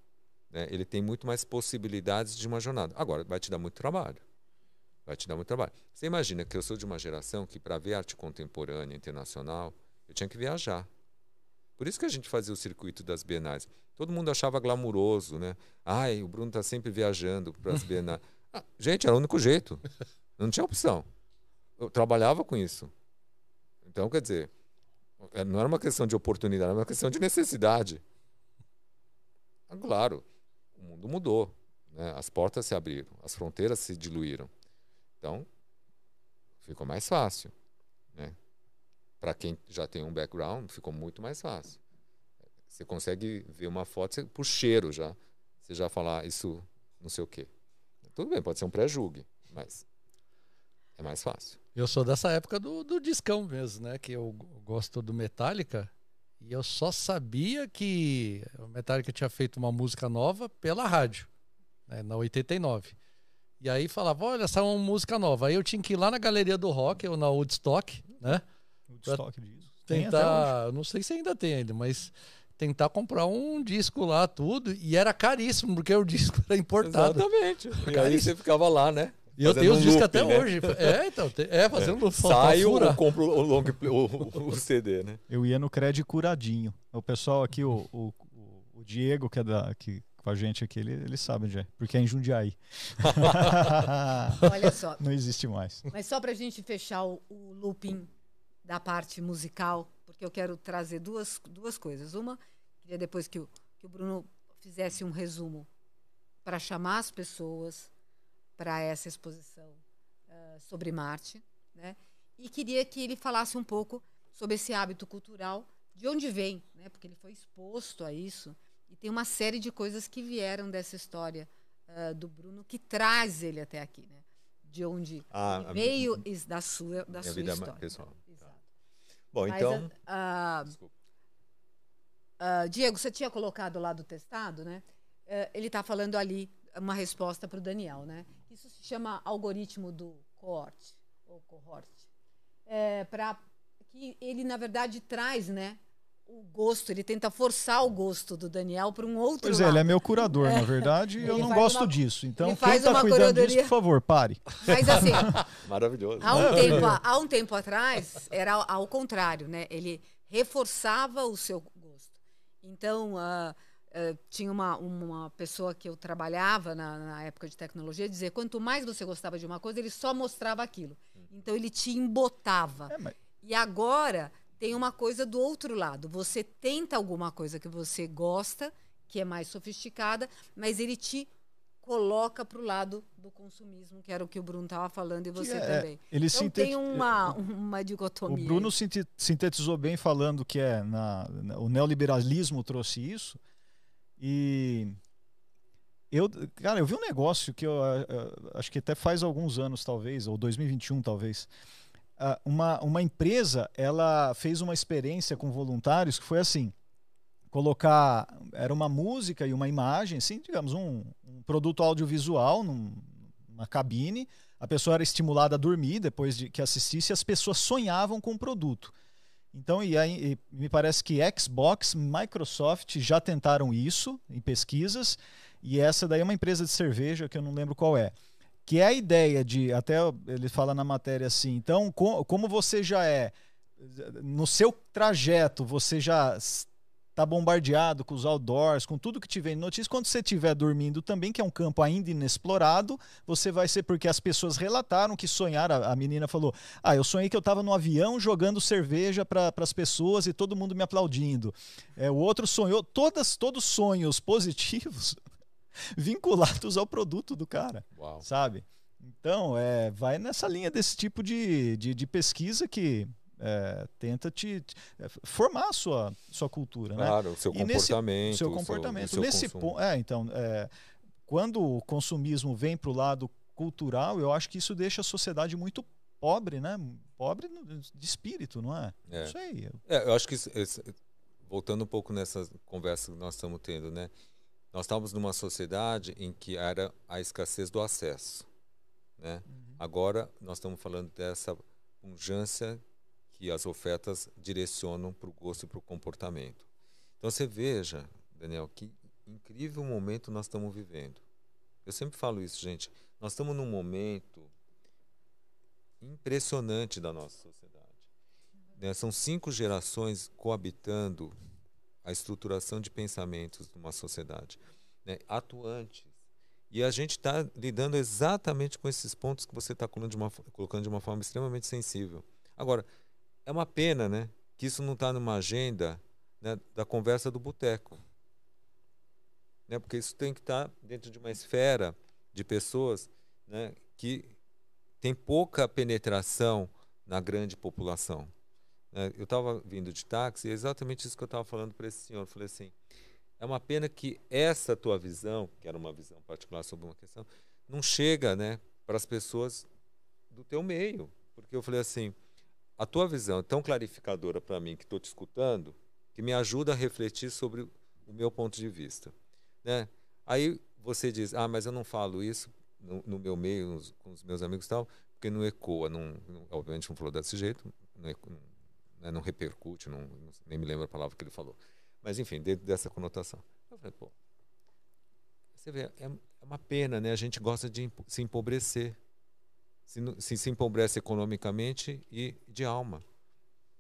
S7: né? ele tem muito mais possibilidades de uma jornada. Agora, vai te dar muito trabalho. Vai te dar muito trabalho. Você imagina que eu sou de uma geração que, para ver arte contemporânea internacional, eu tinha que viajar. Por isso que a gente fazia o circuito das bienais. Todo mundo achava glamuroso, né? Ai, o Bruno está sempre viajando para as bienais. *laughs* Ah, gente, era o único jeito. Não tinha opção. Eu trabalhava com isso. Então, quer dizer, é, não era uma questão de oportunidade, era uma questão de necessidade. Ah, claro, o mundo mudou. Né? As portas se abriram, as fronteiras se diluíram. Então, ficou mais fácil. Né? Para quem já tem um background, ficou muito mais fácil. Você consegue ver uma foto você, por cheiro já. Você já falar isso, não sei o quê. Tudo bem, pode ser um pré-julgue, mas é mais fácil.
S6: Eu sou dessa época do, do discão mesmo, né? Que eu gosto do Metallica. E eu só sabia que o Metallica tinha feito uma música nova pela rádio, né, na 89. E aí falava, olha, essa é uma música nova. Aí eu tinha que ir lá na Galeria do Rock, ou na Woodstock, né?
S1: Woodstock disso.
S6: Tentar, não sei se ainda tem ainda, mas tentar comprar um disco lá, tudo. E era caríssimo, porque o *laughs* disco era importado.
S7: Exatamente. E aí você ficava lá, né?
S6: E eu tenho os um discos até né? hoje. É, então, é, fazendo é.
S7: Saio ou compro o, long, o, o, CD, né?
S1: Eu ia no crédito curadinho. O pessoal aqui, o, o, o Diego, que é da, que com a gente aqui, ele, ele sabe onde é, porque é em Jundiaí.
S5: Olha só. *laughs*
S1: Não existe mais.
S5: Mas só para a gente fechar o, o, looping da parte musical, porque eu quero trazer duas, duas coisas. Uma, queria depois que o, que o Bruno fizesse um resumo para chamar as pessoas para essa exposição uh, sobre Marte, né? E queria que ele falasse um pouco sobre esse hábito cultural, de onde vem, né? Porque ele foi exposto a isso e tem uma série de coisas que vieram dessa história uh, do Bruno que traz ele até aqui, né? De onde ah, veio minha, da sua, da sua vida história.
S7: Pessoal. Exato. Bom, Mas, então.
S5: Uh, Diego, você tinha colocado lá do testado, né? ele está falando ali uma resposta para o Daniel, né? Isso se chama algoritmo do cohort ou cohort, é, para que ele na verdade traz, né? o gosto, ele tenta forçar o gosto do Daniel para um outro
S1: Pois
S5: lado.
S1: é, ele é meu curador, é. na verdade, e eu não gosto uma, disso. Então, quem está cuidando disso, por favor, pare.
S5: Mas assim, *laughs*
S7: maravilhoso.
S5: Há um, tempo, há um tempo atrás, era ao contrário, né? Ele reforçava o seu gosto. Então, uh, uh, tinha uma, uma pessoa que eu trabalhava na, na época de tecnologia dizer quanto mais você gostava de uma coisa, ele só mostrava aquilo. Então, ele te embotava. É, mas... E agora tem uma coisa do outro lado. Você tenta alguma coisa que você gosta, que é mais sofisticada, mas ele te coloca para o lado do consumismo, que era o que o Bruno estava falando e você é, também.
S1: Ele
S5: então
S1: sintet...
S5: tem uma, uma dicotomia.
S1: O Bruno aí. sintetizou bem falando que é na, na, o neoliberalismo trouxe isso e Eu, cara, eu vi um negócio que eu ah, ah, acho que até faz alguns anos, talvez, ou 2021, talvez. Ah, uma, uma empresa, ela fez uma experiência com voluntários que foi assim, colocar, era uma música e uma imagem, assim, digamos, um, um produto audiovisual num, numa cabine, a pessoa era estimulada a dormir depois de que assistisse, as pessoas sonhavam com o produto. Então, e aí, e me parece que Xbox, Microsoft já tentaram isso em pesquisas, e essa daí é uma empresa de cerveja que eu não lembro qual é. Que é a ideia de, até ele fala na matéria assim, então, com, como você já é, no seu trajeto, você já tá bombardeado com os outdoors, com tudo que tiver em notícias. Quando você estiver dormindo também, que é um campo ainda inexplorado, você vai ser porque as pessoas relataram que sonharam. A, menina falou: Ah, eu sonhei que eu estava no avião jogando cerveja para as pessoas e todo mundo me aplaudindo. É, o outro sonhou, todas, todos sonhos positivos *laughs* vinculados ao produto do cara,
S7: Uau.
S1: sabe? Então, é, vai nessa linha desse tipo de, de, de pesquisa que é, tenta te, te, é, formar a sua, sua cultura, né?
S7: Claro, o seu
S1: E nesse-
S7: comportamento.
S1: O seu comportamento.
S7: seu
S1: nesse ponto, é, então, é, quando o consumismo vem para o lado cultural, eu acho que isso deixa a sociedade muito pobre, né? Pobre de espírito, não é?
S7: É.
S1: Sei. eu-
S7: É, eu acho que, isso- voltando um pouco nessa conversa que nós estamos tendo, né? Nós estávamos numa sociedade em que era a escassez do acesso, né? Agora nós estamos falando dessa pungência que as ofertas direcionam para o gosto e para o comportamento. Então você veja, Daniel, que incrível momento nós estamos vivendo. Eu sempre falo isso, gente. Nós estamos num momento impressionante da nossa sociedade. né? São cinco gerações coabitando a estruturação de pensamentos de uma sociedade, né? atuantes. E a gente está lidando exatamente com esses pontos que você está colocando, colocando de uma forma extremamente sensível. Agora, é uma pena né, que isso não está numa agenda né, da conversa do boteco. Né, porque isso tem que estar dentro de uma esfera de pessoas né, que tem pouca penetração na grande população. né? eu estava vindo de táxi e é exatamente isso que eu estava falando para esse senhor. Eu falei assim: é uma pena que essa tua visão, que era uma visão particular sobre uma questão, não chega né, para as pessoas do teu meio. Porque eu falei assim: a tua visão é tão clarificadora para mim que estou te escutando, que me ajuda a refletir sobre o meu ponto de vista. Né? Aí você diz: ah, mas eu não falo isso no, no meu meio, nos- com os meus amigos e tal, porque não ecoa, não, não- obviamente não falou desse jeito, não, eco- não, né, não repercute, não, nem me lembro a palavra que ele falou. Mas enfim, dentro dessa conotação. Eu falei, pô, você vê, é, é uma pena, né? A gente gosta de se empobrecer. Se, se, se empobrece economicamente e de alma.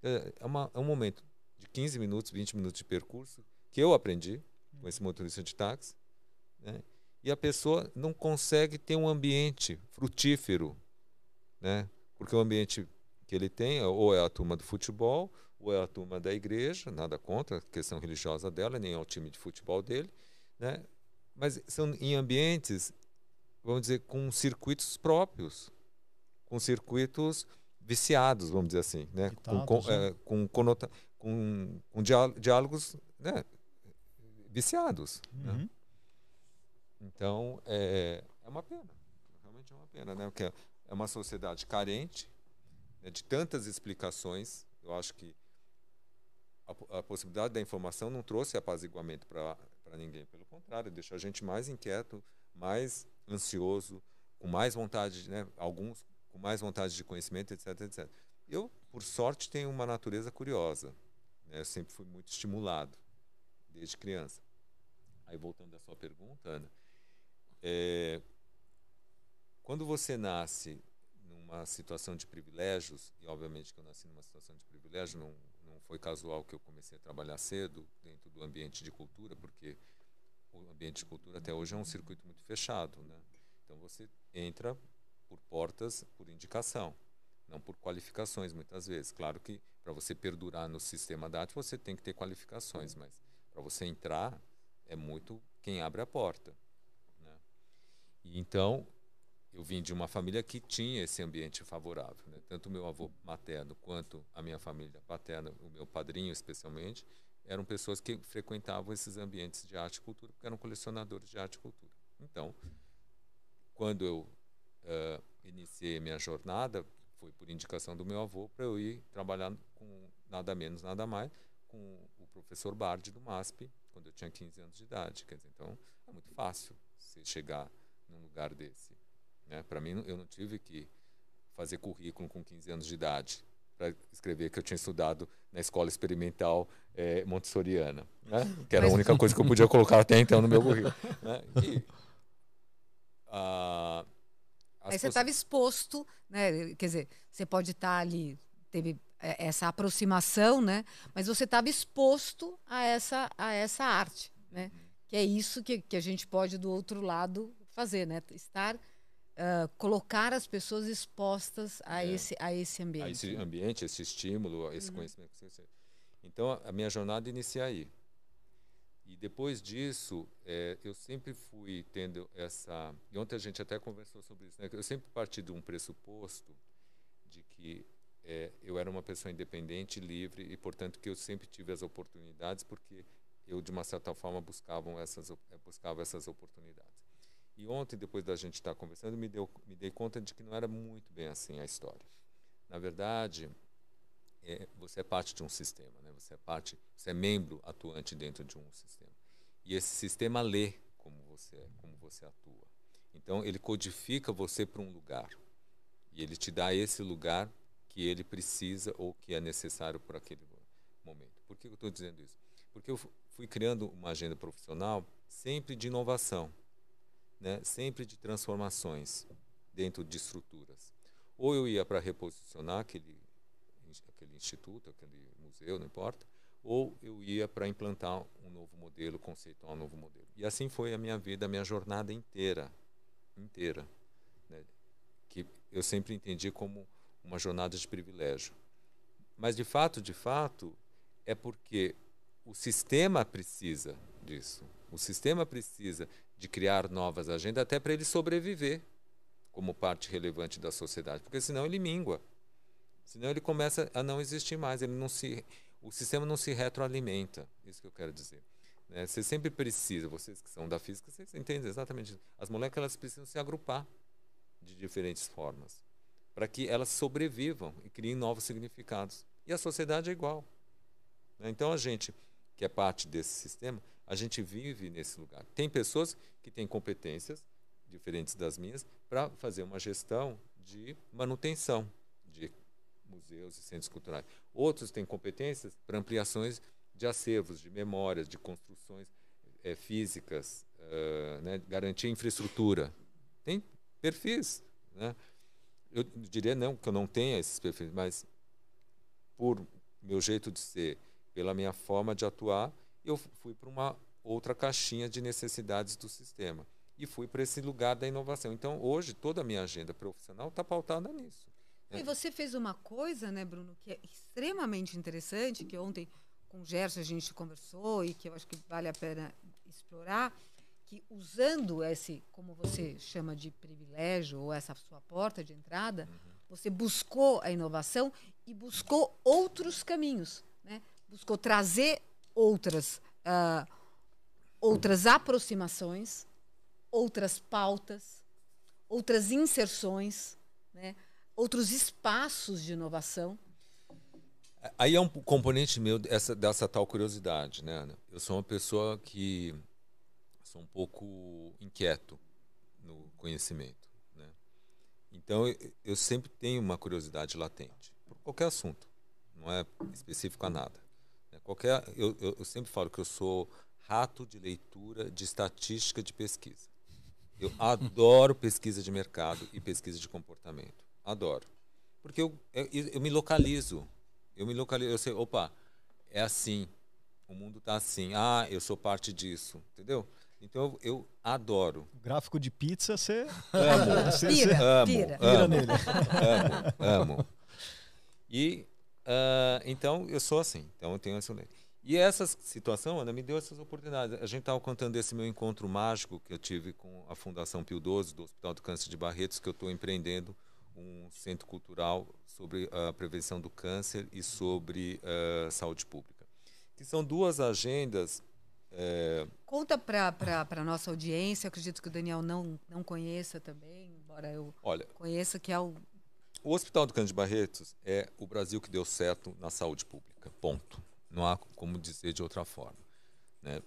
S7: É, é, uma, é um momento de 15 minutos, 20 minutos de percurso que eu aprendi com esse motorista de táxi, né? e a pessoa não consegue ter um ambiente frutífero, né? porque o ambiente que ele tem é- ou é a turma do futebol, ou é a turma da igreja, nada contra a questão religiosa dela, nem é time de futebol dele, né? mas são em ambientes, vamos dizer, com circuitos próprios, com circuitos viciados, vamos dizer assim, né? com, com,
S1: Ditados, né?
S7: eh, com, conota, com, com diá- diálogos né? viciados. né?
S1: Uhum.
S7: Então, é, é uma pena. Realmente é uma pena, né? Porque é uma sociedade carente né, de tantas explicações. Eu acho que a, a possibilidade da informação não trouxe apaziguamento para ninguém. Pelo contrário, deixou a gente mais inquieto, mais ansioso, com mais vontade, né? alguns com mais vontade de conhecimento, etc, etc. Eu, por sorte, tenho uma natureza curiosa. né? Eu sempre fui muito estimulado, desde criança. Aí, voltando à sua pergunta, Ana, é, quando você nasce numa situação de privilégios, e obviamente que eu nasci numa situação de privilégio, não, não foi casual que eu comecei a trabalhar cedo dentro do ambiente de cultura, porque o ambiente de cultura até hoje é um circuito muito fechado. Né? Então você entra por portas, por indicação, não por qualificações, muitas vezes. Claro que para você perdurar no sistema da arte, você tem que ter qualificações, mas para você entrar, é muito quem abre a porta. Né? E então, eu vim de uma família que tinha esse ambiente favorável. Né? Tanto meu avô materno quanto a minha família paterna, o meu padrinho especialmente, eram pessoas que frequentavam esses ambientes de arte e cultura, porque eram colecionadores de arte e cultura. Então, quando eu uh, iniciei minha jornada, foi por indicação do meu avô para eu ir trabalhar com nada menos, nada mais, com o professor Bard do MASP, quando eu tinha 15 anos de idade. Quer dizer, então, é muito fácil você chegar num lugar desse. Né? Para mim, eu não tive que fazer currículo com 15 anos de idade para escrever que eu tinha estudado na escola experimental é, montessoriana, né? *laughs* que era a única coisa que eu podia colocar até então no meu currículo. Né? E,
S5: ah, Aí você estava exposto, né? quer dizer, você pode estar tá ali, teve é, essa aproximação, né? mas você estava exposto a essa, a essa arte. Né? Uhum. Que é isso que, que a gente pode, do outro lado, fazer, né? estar uh, colocar as pessoas expostas a, é. esse, a esse ambiente. A
S7: esse ambiente, esse estímulo, esse uhum. conhecimento. Então, a minha jornada inicia aí. E depois disso, é, eu sempre fui tendo essa. E ontem a gente até conversou sobre isso. Né? Eu sempre parti de um pressuposto de que é, eu era uma pessoa independente, livre e, portanto, que eu sempre tive as oportunidades, porque eu, de uma certa forma, buscava essas, buscava essas oportunidades. E ontem, depois da gente estar conversando, me, deu, me dei conta de que não era muito bem assim a história. Na verdade, é, você é parte de um sistema, né? Você é parte, você é membro atuante dentro de um sistema. E esse sistema lê como você é, como você atua. Então ele codifica você para um lugar e ele te dá esse lugar que ele precisa ou que é necessário para aquele momento. Por que eu estou dizendo isso? Porque eu fui criando uma agenda profissional sempre de inovação né, sempre de transformações dentro de estruturas. Ou eu ia para reposicionar aquele, aquele instituto, aquele museu, não importa, ou eu ia para implantar um novo modelo, conceituar um novo modelo. E assim foi a minha vida, a minha jornada inteira, inteira, né, que eu sempre entendi como uma jornada de privilégio. Mas de fato, de fato, é porque o sistema precisa disso. O sistema precisa de criar novas agendas até para ele sobreviver como parte relevante da sociedade, porque senão ele mingua. Senão ele começa a não existir mais, ele não se o sistema não se retroalimenta. Isso que eu quero dizer. Né? Você sempre precisa, vocês que são da física, vocês entendem exatamente isso. As moléculas precisam se agrupar de diferentes formas para que elas sobrevivam e criem novos significados. E a sociedade é igual. Né? Então a gente que é parte desse sistema, a gente vive nesse lugar. Tem pessoas que têm competências diferentes das minhas para fazer uma gestão de manutenção de museus e centros culturais. Outros têm competências para ampliações de acervos, de memórias, de construções é, físicas, uh, né, garantir infraestrutura. Tem perfis. Né? Eu diria não que eu não tenha esses perfis, mas por meu jeito de ser, pela minha forma de atuar, eu fui para uma outra caixinha de necessidades do sistema e fui para esse lugar da inovação. Então, hoje, toda a minha agenda profissional está pautada nisso.
S5: E você fez uma coisa, né, Bruno, que é extremamente interessante, que ontem com o Gerson a gente conversou e que eu acho que vale a pena explorar, que usando esse, como você chama de privilégio, ou essa sua porta de entrada, uhum. você buscou a inovação e buscou outros caminhos, né? buscou trazer outras, uh, outras aproximações, outras pautas, outras inserções, né? Outros espaços de inovação.
S7: Aí é um componente meu dessa, dessa tal curiosidade, né, Ana? Eu sou uma pessoa que sou um pouco inquieto no conhecimento, né? Então eu, sempre tenho uma curiosidade latente por qualquer assunto, não é específico a nada. Qualquer, eu, eu, eu sempre falo que eu sou rato de leitura de estatística de pesquisa. Eu adoro pesquisa de mercado e pesquisa de comportamento. Adoro. Porque eu, eu, eu, me localizo. Eu me localizo. Eu sei, opa, é assim. O mundo está assim. Ah, eu sou parte disso. Entendeu? Então eu, eu adoro.
S1: Gráfico de pizza, você. *laughs*
S5: Amo. Você, pira,
S7: amo,
S5: pira.
S7: amo, nele. amo, amo. E Uh, então, eu sou assim. Então, eu tenho essa lei. E essa situação, Ana, me deu essas oportunidades. A gente estava contando esse meu encontro mágico que eu tive com a Fundação Pio XII, do Hospital do Câncer de Barretos, que eu estou empreendendo um centro cultural sobre a prevenção do câncer e sobre uh, saúde pública. Que são duas agendas é,
S5: Conta para a nossa audiência, acredito que o Daniel não, não conheça também, embora eu
S7: olha,
S5: conheça, que é o.
S7: o Hospital do Cândido Barretos é o Brasil que deu certo na saúde pública. Ponto. Não há como dizer de outra forma. né?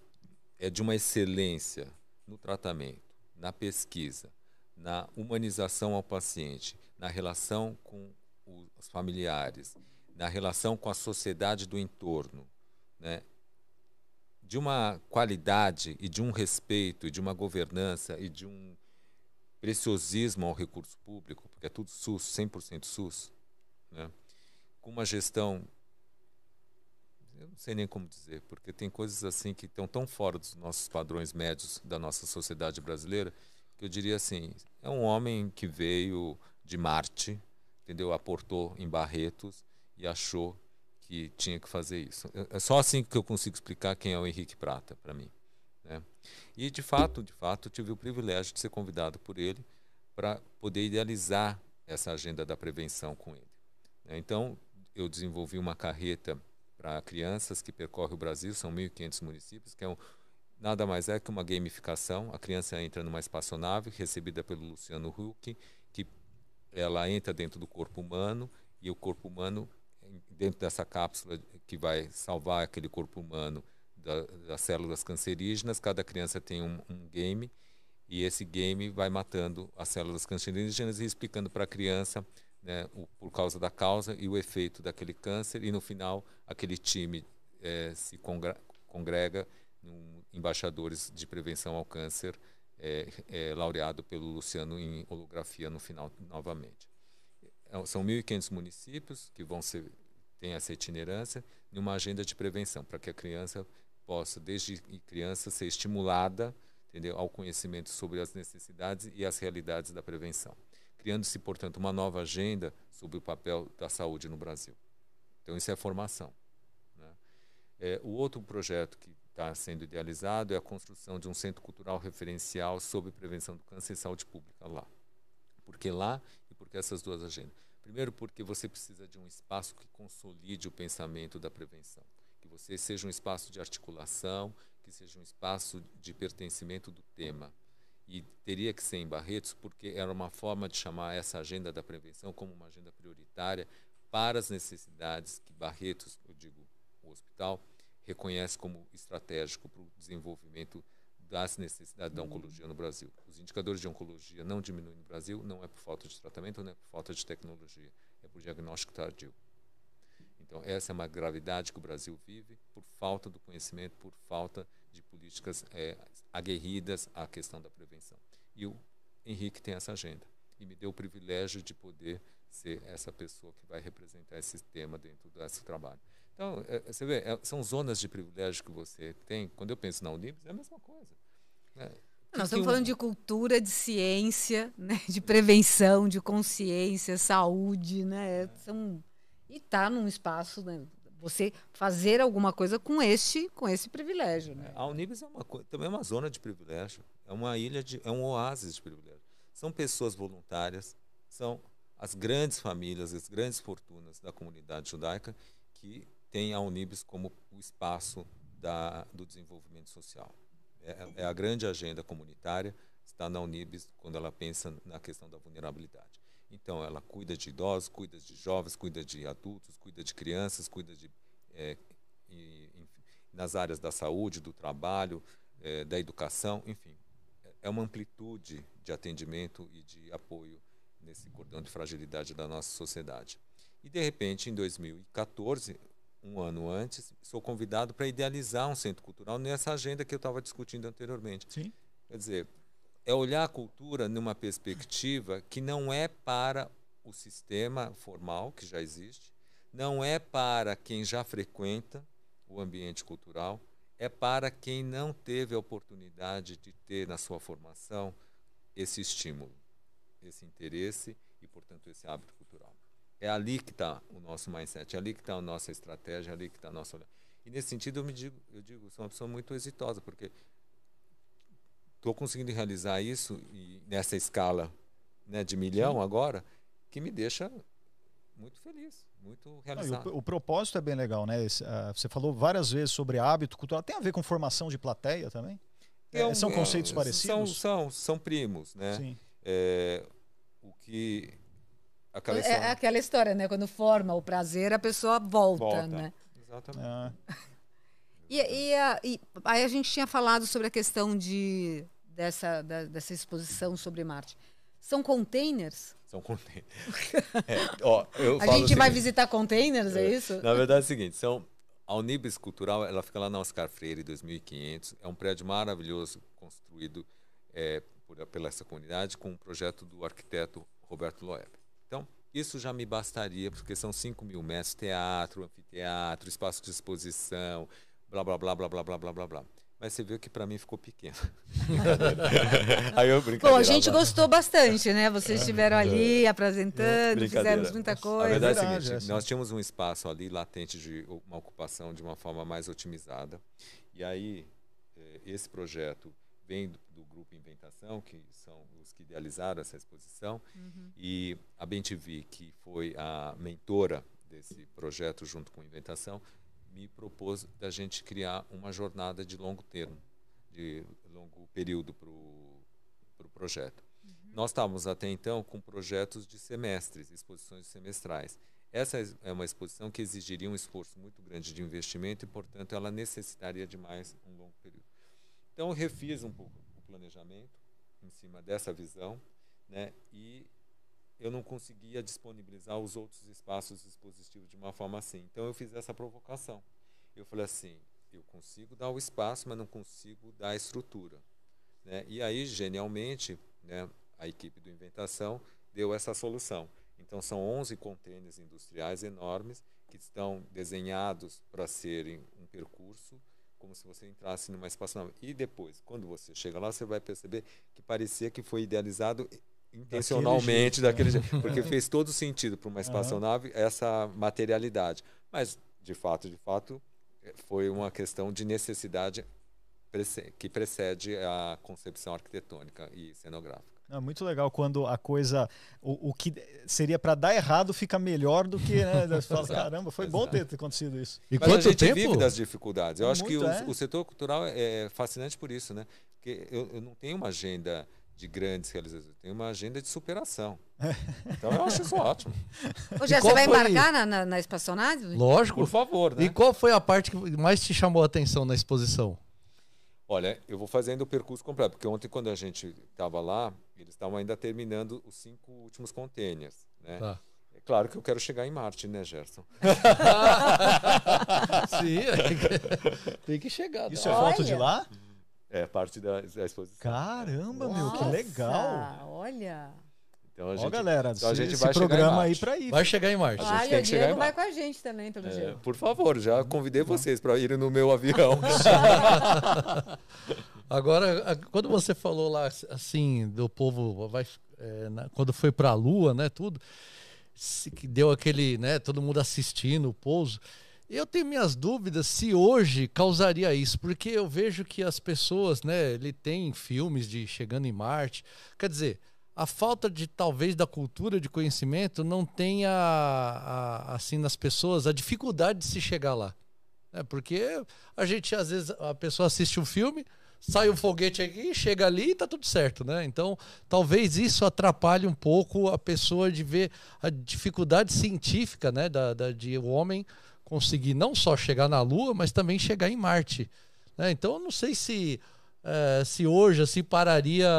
S7: É de uma excelência no tratamento, na pesquisa, na humanização ao paciente, na relação com os familiares, na relação com a sociedade do entorno, né? de uma qualidade e de um respeito e de uma governança e de um preciosismo ao recurso público, porque é tudo SUS, 100% SUS, né? com uma gestão, eu não sei nem como dizer, porque tem coisas assim que estão tão fora dos nossos padrões médios da nossa sociedade brasileira, eu diria assim, é um homem que veio de Marte, entendeu? Aportou em Barretos e achou que tinha que fazer isso. É- É só assim que eu consigo explicar quem é o Henrique Prata para mim. Né? E de fato, de fato, tive o privilégio de ser convidado por ele para poder idealizar essa agenda da prevenção com ele. né? Então, eu desenvolvi uma carreta para crianças que percorre o Brasil, são 1.500 municípios, que é um, nada mais é que uma gamificação. A criança entra numa espaçonave recebida pelo Luciano Huck, que ela entra dentro do corpo humano e o corpo humano dentro dessa cápsula que vai salvar aquele corpo humano da- das células cancerígenas, cada criança tem um, um game e esse game vai matando as células cancerígenas e explicando para a criança né, o, por causa da causa e o efeito daquele câncer e no final aquele time eh, se congrega em embaixadores de prevenção ao câncer eh, eh, laureado pelo Luciano em holografia no final novamente. É, São 1.500 municípios que vão ser tem essa itinerância em uma agenda de prevenção para que a criança possa desde criança ser estimulada entendeu ao conhecimento sobre as necessidades e as realidades da prevenção criando-se portanto uma nova agenda sobre o papel da saúde no Brasil então isso é formação né? É, o outro projeto que está sendo idealizado é a construção de um centro cultural referencial sobre prevenção do câncer e saúde pública lá por que lá e por que essas duas agendas? Primeiro, porque você precisa de um espaço que consolide o pensamento da prevenção, que você seja um espaço de articulação, que seja um espaço de pertencimento do tema. E teria que ser em Barretos, porque era uma forma de chamar essa agenda da prevenção como uma agenda prioritária para as necessidades que Barretos, eu digo, o hospital, reconhece como estratégico para o desenvolvimento das necessidades da oncologia no Brasil. Os indicadores de oncologia não diminuem no Brasil, não é por falta de tratamento, não é por falta de tecnologia, é por diagnóstico tardio. Então, essa é uma gravidade que o Brasil vive por falta do conhecimento, por falta de políticas eh, aguerridas à questão da prevenção. E o Henrique tem essa agenda e me deu o privilégio de poder ser essa pessoa que vai representar esse tema dentro desse trabalho. Então, eh, você vê, eh, são zonas de privilégio que você tem. Quando eu penso na Unibs, é a mesma coisa. né?
S5: Nós estamos falando de cultura, de ciência, *laughs* né? de prevenção, de consciência, saúde, né? São... E está num espaço, né? Você fazer alguma coisa com este, com esse privilégio, né?
S7: A Unibis é uma, também é uma zona de privilégio, é uma ilha de, é um oásis de privilégio. São pessoas voluntárias, são as grandes famílias, as grandes fortunas da comunidade judaica que têm a Unibis como o espaço da, do desenvolvimento social. É, é a grande agenda comunitária está na Unibis quando ela pensa na questão da vulnerabilidade. Então, ela cuida de idosos, cuida de jovens, cuida de adultos, cuida de crianças, cuida de e, enfim, nas áreas da saúde, do trabalho, eh, da educação, enfim. É- É uma amplitude de atendimento e de apoio nesse cordão de fragilidade da nossa sociedade. E, de repente, em 2014, um ano antes, sou convidado para idealizar um centro cultural nessa agenda que eu estava discutindo anteriormente.
S1: Sim.
S7: Quer dizer, é olhar a cultura numa perspectiva que não é para o sistema formal que já existe, não é para quem já frequenta o ambiente cultural, é para quem não teve a oportunidade de ter na sua formação esse estímulo, esse interesse e, portanto, esse hábito cultural. É ali que está o nosso mindset, é ali que está a nossa estratégia, é ali que está a nossa. E nesse sentido eu me digo, eu digo, sou uma pessoa muito exitosa, porque estou conseguindo realizar isso e nessa escala né, de milhão agora, que me deixa muito feliz, muito
S1: Não,
S7: realizado.
S1: o, o propósito é bem legal, né? Esse, ah, você falou várias vezes sobre hábito cultural. Tem a ver com formação de plateia também? É,
S7: É um-
S1: são
S7: é,
S1: conceitos
S7: são-
S1: parecidos?
S7: São, são primos, né?
S1: Sim.
S7: É, o que aquela
S5: É,
S7: história-
S5: é aquela história, né? Quando forma o prazer, a pessoa volta,
S7: volta.
S5: né?
S7: Exatamente.
S1: Ah,
S5: E, e, a- e aí a gente tinha falado sobre a questão de, dessa, da- dessa exposição sobre Marte. São containers?
S7: São containers. *laughs* É, ó, eu
S5: A
S7: falo
S5: gente vai visitar containers, é, isso?
S7: Na verdade é o seguinte, são a Unibis Cultural, ela fica lá na Oscar Freire 2500, é um prédio maravilhoso construído é, por, pela essa comunidade com um projeto do arquiteto Roberto Loeb. Então, isso já me bastaria, porque são 5 mil metros, teatro, anfiteatro, espaço de exposição, blá, blá, blá, blá, blá, blá, blá, blá, blá. Mas você viu que para mim ficou pequeno. *laughs* Aí eu
S5: Bom, a gente
S7: lá.
S5: gostou bastante, né? Vocês estiveram ali apresentando, fizemos muita
S7: A
S5: coisa.
S7: verdade é a seguinte,
S1: essa.
S7: nós tínhamos um espaço ali latente de uma ocupação de uma forma mais otimizada. E aí, eh, esse projeto vem do, do Grupo Inventação, que são os que idealizaram essa exposição, e a BenTV, que foi a mentora desse projeto junto com Inventação, me propôs da gente criar uma jornada de longo termo, de longo período para o pro projeto. Nós estávamos até então com projetos de semestres, exposições semestrais. Essa es- é uma exposição que exigiria um esforço muito grande de investimento e, portanto, ela necessitaria de mais um longo período. Então, eu refiz um pouco o planejamento em cima dessa visão, né? E eu não conseguia disponibilizar os outros espaços expositivos de uma forma assim. Então, eu fiz essa provocação. Eu falei assim: eu consigo dar o espaço, mas não consigo dar a estrutura. Né? E aí, genialmente, né, a equipe do Inventação deu essa solução. Então, são 11 contêineres industriais enormes que estão desenhados para serem um percurso, como se você entrasse numa espaçonave. E depois, quando você chega lá, você vai perceber que parecia que foi idealizado intencionalmente daquele jeito, porque fez todo sentido para uma espaçonave essa materialidade. Mas, de fato, de fato, eh, foi uma questão de necessidade que precede a concepção arquitetônica e cenográfica.
S1: É muito legal quando a coisa, o, o que seria para dar errado fica melhor do que, né? *laughs* Você fala, caramba, foi bom ter acontecido isso.
S6: E
S7: Mas a
S6: quanto
S7: gente
S6: tempo?
S7: vive das dificuldades. Eu acho que o,
S1: é.
S7: o setor cultural é fascinante por isso, né? Porque eu, eu não tenho uma agenda de grandes realizações, eu tenho uma agenda de superação. *laughs* Então eu acho isso ótimo.
S5: Ô,
S6: qual
S5: você vai embarcar na, na, na espaçonave?
S6: Lógico.
S7: Por favor, né?
S6: E qual foi a parte que mais te chamou a atenção na exposição?
S7: Olha, eu vou fazendo o percurso completo, porque ontem quando a gente estava lá, eles estavam ainda terminando os cinco últimos containers, né?
S6: Tá.
S7: É claro que eu quero chegar em Marte, né, Gerson? *laughs*
S6: Sim, é tem que chegar.
S1: Isso é
S6: né?
S1: foto de lá?
S7: É parte da, da exposição.
S1: Caramba, meu, que
S5: Nossa,
S1: legal.
S5: Olha.
S7: Então a
S1: Ó,
S7: gente,
S1: galera,
S7: então a gente
S1: esse
S7: vai
S1: programa aí para ir.
S6: Vai chegar em Marte.
S7: A gente tem que chegar
S5: vai com a gente também, pelo
S7: É,
S5: jeito.
S7: por favor, já convidei vocês para irem no meu avião. *laughs*
S6: Agora, quando você falou lá assim do povo vai, é, na- quando foi para a Lua, né, tudo, se- que deu aquele, né, todo mundo assistindo o pouso. Eu tenho minhas dúvidas se hoje causaria isso, porque eu vejo que as pessoas, né, ele tem filmes de chegando em Marte, quer dizer, a falta de talvez da cultura de conhecimento não tenha a- assim nas pessoas a dificuldade de se chegar lá. É, porque a gente, às vezes, a pessoa assiste um filme, sai um foguete aqui, chega ali e tá tudo certo, né? Então, talvez isso atrapalhe um pouco a pessoa de ver a dificuldade científica, né? Da, da- de o homem conseguir não só chegar na Lua, mas também chegar em Marte. né? Então, eu não sei se, eh, se hoje, assim, pararia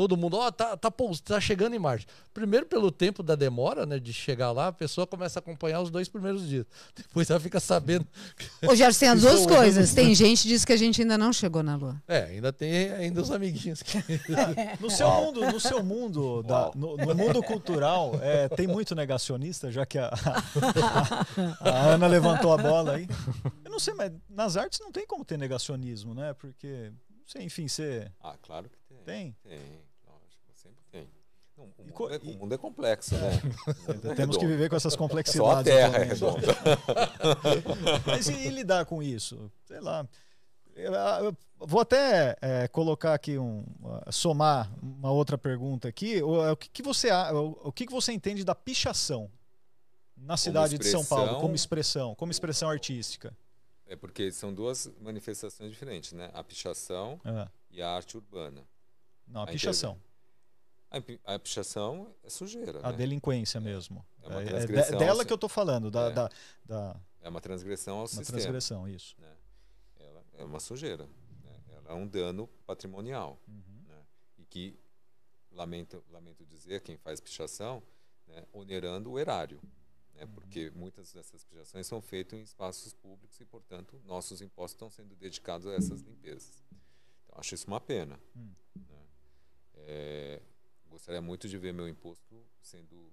S6: todo mundo, ó, tá, tá, pous- tá chegando em Marte. Primeiro, pelo tempo da demora, né, de chegar lá, a pessoa começa a acompanhar os dois primeiros dias. *laughs* Depois ela fica sabendo.
S5: Ô, Gerson, tem as duas
S6: um- *laughs*
S5: coisas. *laughs* Tem gente que diz que a gente ainda não chegou na Lua.
S6: É, ainda tem ainda os amiguinhos que.
S1: No seu mundo, no seu mundo, da- no, no mundo cultural, é, tem muito negacionista, já que a, a- a Ana levantou a bola aí. Eu não sei, mas nas artes não tem como ter negacionismo, né? Porque, não sei, enfim, você
S7: ah, claro que tem.
S1: tem.
S7: Tem, lógico, sempre tem. Não, o, mundo é, o mundo é complexo, né? Mundo é
S1: Temos que viver com essas
S7: Só a
S1: complexidades.
S7: Terra é
S1: atualmente.
S7: redonda. *laughs* *laughs*
S1: Mas e, e lidar com isso? Sei lá. Eu, eu vou até é, colocar aqui um. uh, somar uma outra pergunta aqui. O, o que, que você, o, o que, que você entende da pichação Na cidade de São Paulo, como expressão, como expressão artística.
S7: É porque são duas manifestações diferentes, né? A pichação
S1: É.
S7: e a arte urbana.
S1: Não, a
S7: A
S1: pichação.
S7: A pichação é sujeira,
S1: A
S7: né?
S1: delinquência mesmo.
S7: É uma
S1: É- é
S7: transgressão
S1: dela
S7: ao
S1: que eu tô falando, da,
S7: É.
S1: da, da
S7: É uma transgressão ao
S1: uma
S7: sistema.
S1: transgressão, isso.
S7: né? Ela é uma sujeira. né? Ela é um dano patrimonial.
S1: Uhum.
S7: né? E que, lamento, lamento dizer, quem faz pichação, né, onerando o erário. Né?
S1: Uhum.
S7: Porque muitas dessas pichações são feitas em espaços públicos e, portanto, nossos impostos estão sendo dedicados a essas limpezas. Então, acho isso uma pena.
S1: Hum.
S7: né? É, gostaria muito de ver meu imposto sendo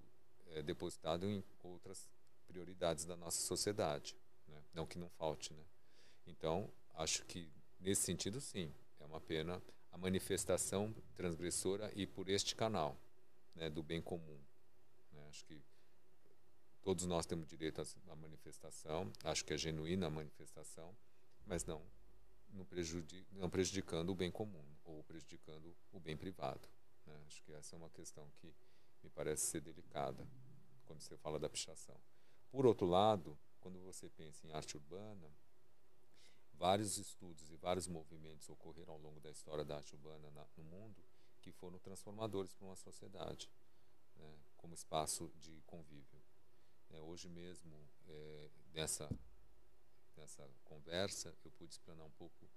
S7: é, depositado em outras prioridades da nossa sociedade. Né? Não que não falte. Né? Então, acho que nesse sentido, sim, é uma pena a manifestação transgressora e por este canal né, do bem comum. né? Acho que todos nós temos direito à- manifestação, acho que é genuína a manifestação, mas não, não, prejudi não prejudicando o bem comum ou prejudicando o bem privado. Né? Acho que essa é uma questão que me parece ser delicada quando você fala da pichação. Por outro lado, quando você pensa em arte urbana, vários estudos e vários movimentos ocorreram ao longo da história da arte urbana na- no mundo que foram transformadores para uma sociedade, né, como espaço de convívio. né. hoje mesmo, eh, nessa, nessa conversa, eu pude explanar um pouco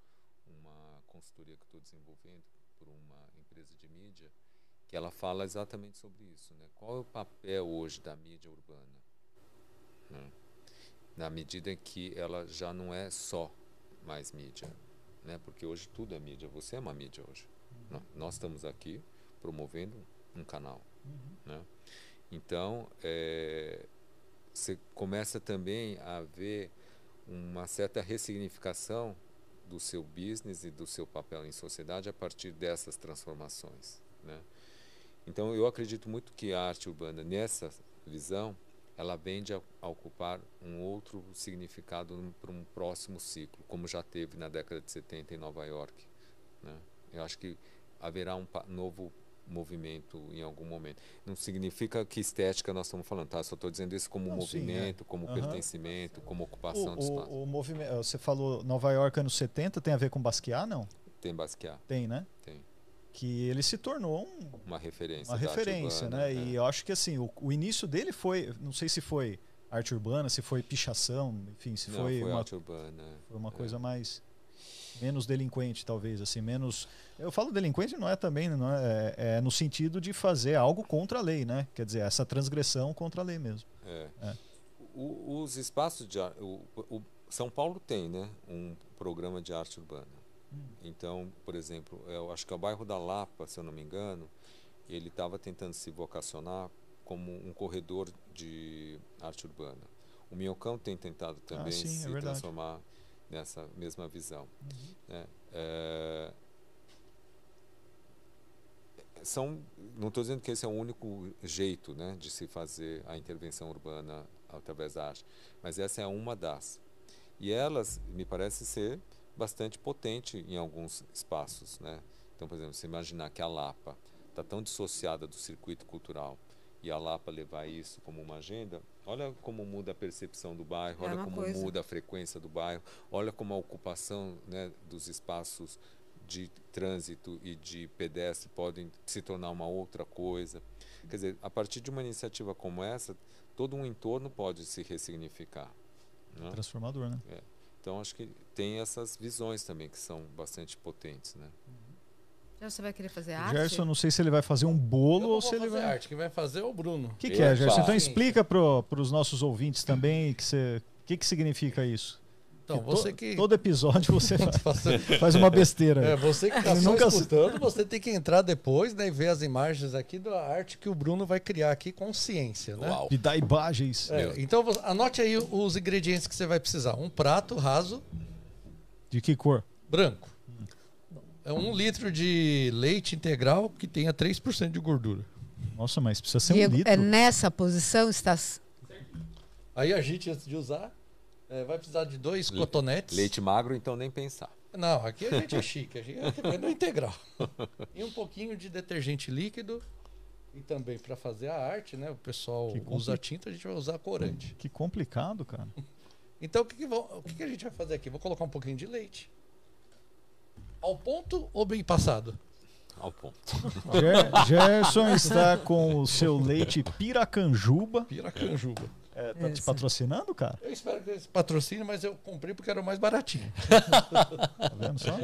S7: uma consultoria que estou desenvolvendo por uma empresa de mídia, que ela fala exatamente sobre isso. Né? Qual é o papel hoje da mídia urbana? né? Na medida em que ela já não é só mais mídia, né? porque hoje tudo é mídia, você é uma mídia hoje. Nó- Nós estamos aqui promovendo um canal. Né? Então, é, você começa também a ver uma certa ressignificação do seu business e do seu papel em sociedade a partir dessas transformações. Né? Então, eu acredito muito que a arte urbana, nessa visão, ela vende a, a ocupar um outro significado para um próximo ciclo, como já teve na década de 70 em Nova York. Né? Eu acho que haverá um novo movimento em algum momento. Não significa que estética nós estamos falando, tá? Só estou dizendo isso como
S1: Não, sim, é.
S7: movimento, como
S1: Aham.
S7: pertencimento, como ocupação de espaço.
S1: O, o, o movimento, você falou Nova York anos 70, tem a ver com Basquiat, não?
S7: Tem Basquiat,
S1: Tem, né?
S7: tem
S1: Que ele se tornou um-
S7: uma referência.
S1: uma referência,
S7: urbana,
S1: né?
S7: é.
S1: E eu acho que assim, o, o início dele foi, não sei se foi arte urbana, se foi pichação, enfim, se
S7: Não,
S1: foi,
S7: foi
S1: uma,
S7: arte urbana.
S1: foi uma
S7: é.
S1: coisa mais menos delinquente, talvez, assim, menos. Eu falo delinquente não é também, não é, é, é no sentido de fazer algo contra a lei, né? Quer dizer, essa transgressão contra a lei mesmo.
S7: É.
S1: É.
S7: O- os espaços de ar- o, o- São Paulo tem, né, um programa de arte urbana.
S1: Hum.
S7: Então, por exemplo, eu acho que é o bairro da Lapa, se eu não me engano, ele estava tentando se vocacionar como um corredor de arte urbana. O Minhocão tem tentado também
S1: Ah, sim, é
S7: se
S1: verdade.
S7: transformar nessa mesma visão. né? É, são, não estou dizendo que esse é o único jeito né, de se fazer a intervenção urbana através da arte, mas essa é uma das. E elas, me parece ser bastante potente em alguns espaços. Né? Então, por exemplo, você imaginar que a Lapa está tão dissociada do circuito cultural e a Lapa levar isso como uma agenda, olha como muda a percepção do bairro,
S5: É
S7: olha como
S5: coisa.
S7: muda a frequência do bairro, olha como a ocupação né, dos espaços de trânsito e de pedestre podem se tornar uma outra coisa. Quer dizer, a partir de uma iniciativa como essa, todo um entorno pode se ressignificar. né?
S1: Transformador, né?
S7: Então, acho que tem essas visões também que são bastante potentes. Né?
S5: Já você vai querer fazer arte?
S1: Gerson, não sei se ele vai fazer um bolo ou
S6: vou
S1: se ele vai.
S6: arte, quem vai fazer é o Bruno.
S1: O que, que é! Gerson? Então
S6: Sim.
S1: explica para os nossos ouvintes também que o que, que significa isso.
S6: Então, você que.
S1: Todo episódio você *laughs* fa-
S6: Você-
S1: faz uma besteira.
S6: É, você que está só
S1: nunca-
S6: escutando, você tem que entrar depois né, e ver as imagens aqui da arte que o Bruno vai criar aqui com ciência, né?
S7: Uau!
S1: Me dá imagens.
S6: É, então anote aí os ingredientes que você vai precisar. Um prato raso,
S1: De que cor?
S6: branco. É um litro de leite integral que tenha 3% de gordura.
S1: Nossa, mas precisa ser um
S5: Diego,
S1: litro.
S5: é nessa posição está
S6: Aí a gente, antes de usar, é, vai precisar de dois
S7: Le-
S6: cotonetes.
S7: Leite magro, então nem pensar.
S6: Não, aqui a gente é chique, a gente é no integral. *laughs* E um pouquinho de detergente líquido E também para fazer a arte, né? O pessoal
S1: Que
S6: usa tinta, a gente vai usar corante.
S1: Que complicado, cara.
S6: Então o que, que, vão- o que que a gente vai fazer aqui? Vou colocar um pouquinho de leite. Ao ponto ou bem passado?
S7: Ao ponto.
S1: Ger- Gerson está com o seu leite Piracanjuba.
S6: Piracanjuba.
S1: É, tá te
S5: Isso.
S1: patrocinando, cara?
S6: Eu espero que eles patrocinem, mas eu comprei porque era o mais baratinho. *laughs*
S1: Tá vendo só?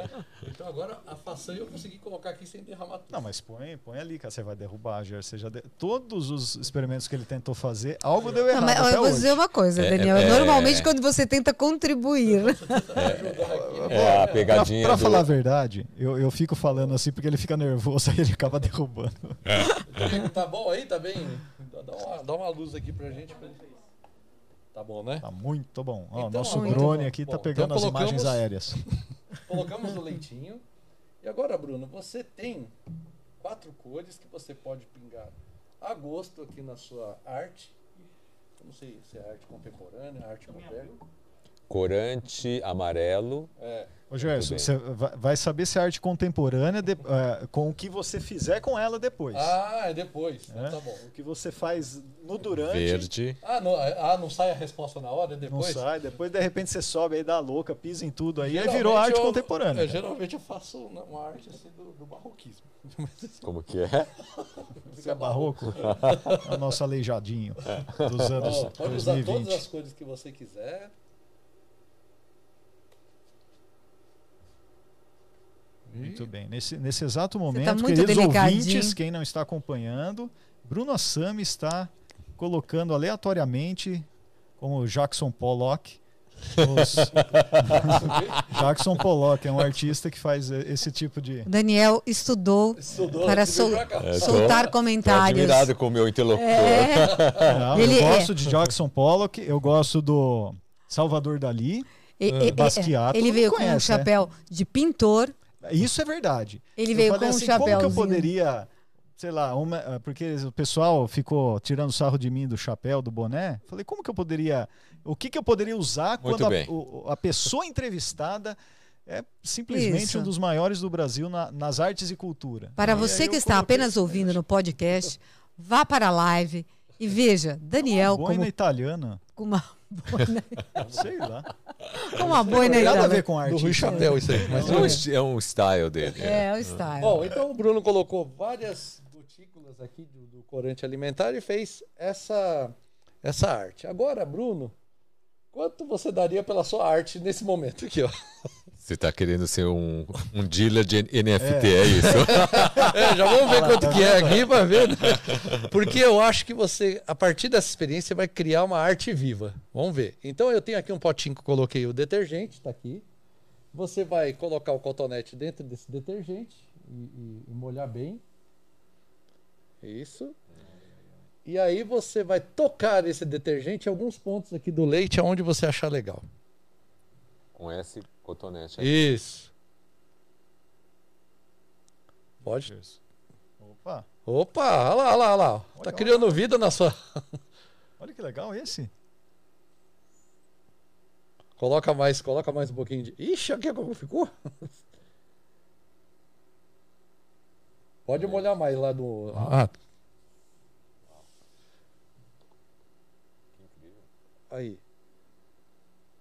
S6: Então agora a façanha eu consegui colocar aqui sem derramar tudo.
S1: Não, mas põe, põe ali, cara. Você vai derrubar. Você já de- Todos os experimentos que ele tentou fazer, algo deu
S5: Não,
S1: errado.
S5: mas eu vou
S1: hoje.
S5: dizer uma coisa,
S7: É,
S5: Daniel.
S7: é-
S5: Normalmente, quando você tenta contribuir,
S7: É a
S1: Pra,
S7: pegadinha
S1: pra
S7: do...
S1: falar a verdade, eu, eu fico falando assim porque ele fica nervoso, *laughs* aí ele acaba derrubando.
S6: Tá bom aí? Tá bem? Dá uma, dá uma luz aqui pra gente. pra- Tá bom, né?
S1: Tá muito bom. Ó,
S6: Então,
S1: nosso
S6: muito
S1: drone
S6: bom.
S1: aqui tá
S6: Bom,
S1: pegando
S6: então
S1: as imagens aéreas. *laughs*
S6: Colocamos o leitinho. E agora, Bruno, você tem quatro cores que você pode pingar a gosto aqui na sua arte. Eu não sei se é arte contemporânea, arte moderna.
S7: Corante amarelo.
S6: É,
S1: Ô, Gerson, você vai- saber se é arte contemporânea de- é, com o que você fizer com ela depois.
S6: Ah, é depois.
S1: É?
S6: Então tá bom.
S1: O que você faz no durante.
S7: Verde.
S6: Ah não, ah, não sai a resposta na hora? É
S1: Não
S6: depois?
S1: sai, depois de repente você sobe aí, dá louca, pisa em tudo aí, aí virou arte
S6: eu-
S1: contemporânea.
S6: é, geralmente eu faço uma arte assim do, do barroquismo. *laughs*
S7: Como que é?
S1: Isso é barroco. *laughs* É o nosso aleijadinho dos anos
S6: Ó, pode usar
S1: 2020.
S6: todas as cores que você quiser.
S1: Muito bem. Nesse, nesse exato momento,
S5: tá
S1: queridos
S5: delicadinho.
S1: ouvintes, quem não está acompanhando, Bruno Assami está colocando aleatoriamente, como Jackson Pollock, os... *laughs* Jackson Pollock é um artista que faz eh, esse tipo de.
S5: Daniel estudou
S6: Estudou,
S5: para sol-.
S7: É, tô-
S5: soltar
S7: Tô
S5: comentários.
S7: admirado com o meu interlocutor.
S5: É,
S1: Não,
S5: Ele
S1: eu
S5: é-
S1: gosto de Jackson Pollock, eu gosto do Salvador Dali.
S5: e- e- e-
S1: Basquiat,
S5: ele veio
S1: mundo
S5: com um
S1: conhece, né?
S5: chapéu de pintor.
S1: Isso é verdade.
S5: Ele
S1: Eu
S5: veio
S1: falei
S5: com um
S1: assim, como que eu poderia, sei lá, uma, ah, porque o pessoal ficou tirando sarro de mim do chapéu, do boné. Falei, como que eu poderia, o que que eu poderia usar
S7: Muito
S1: quando a, o- a pessoa entrevistada é simplesmente
S5: Isso.
S1: um dos maiores do Brasil na- nas artes e cultura.
S5: Para
S1: E
S5: você que está
S1: coloquei
S5: apenas ouvindo no podcast, vá para a live e veja Daniel
S1: boina
S5: como,
S1: italiana,
S5: com uma *laughs*
S1: sei lá.
S5: com uma boina
S1: Não tem nada a ver com arte.
S6: Do Rui
S1: isso, né?
S6: Chapéu, isso aí. Mas
S7: É um, é um style dele.
S5: É, o style.
S6: Bom, então o Bruno colocou várias gotículas aqui do, do corante alimentar e fez essa, essa arte. Agora, Bruno, quanto você daria pela sua arte nesse momento aqui, ó?
S7: Você está querendo ser um, um dealer de NFT, é, isso? *laughs*
S6: É, já vamos ver quanto que é aqui para ver. né? Porque eu acho que você, a partir dessa experiência, vai criar uma arte viva. Vamos ver. Então eu tenho aqui um potinho que eu coloquei o detergente, tá aqui. Você vai colocar o cotonete dentro desse detergente e, e- e molhar bem. Isso. E aí você vai tocar esse detergente em alguns pontos aqui do leite, aonde você achar legal.
S7: Com esse cotonete aí.
S6: Isso. Pode.
S1: Opa,
S6: Opa, olha lá, olha lá, olha lá. Tá
S1: Olha,
S6: criando vida na sua. *laughs*
S1: olha que legal esse.
S6: Coloca mais, coloca mais um pouquinho de. Ixi, aqui como ficou? Pode molhar mais lá no. Ah. Aí.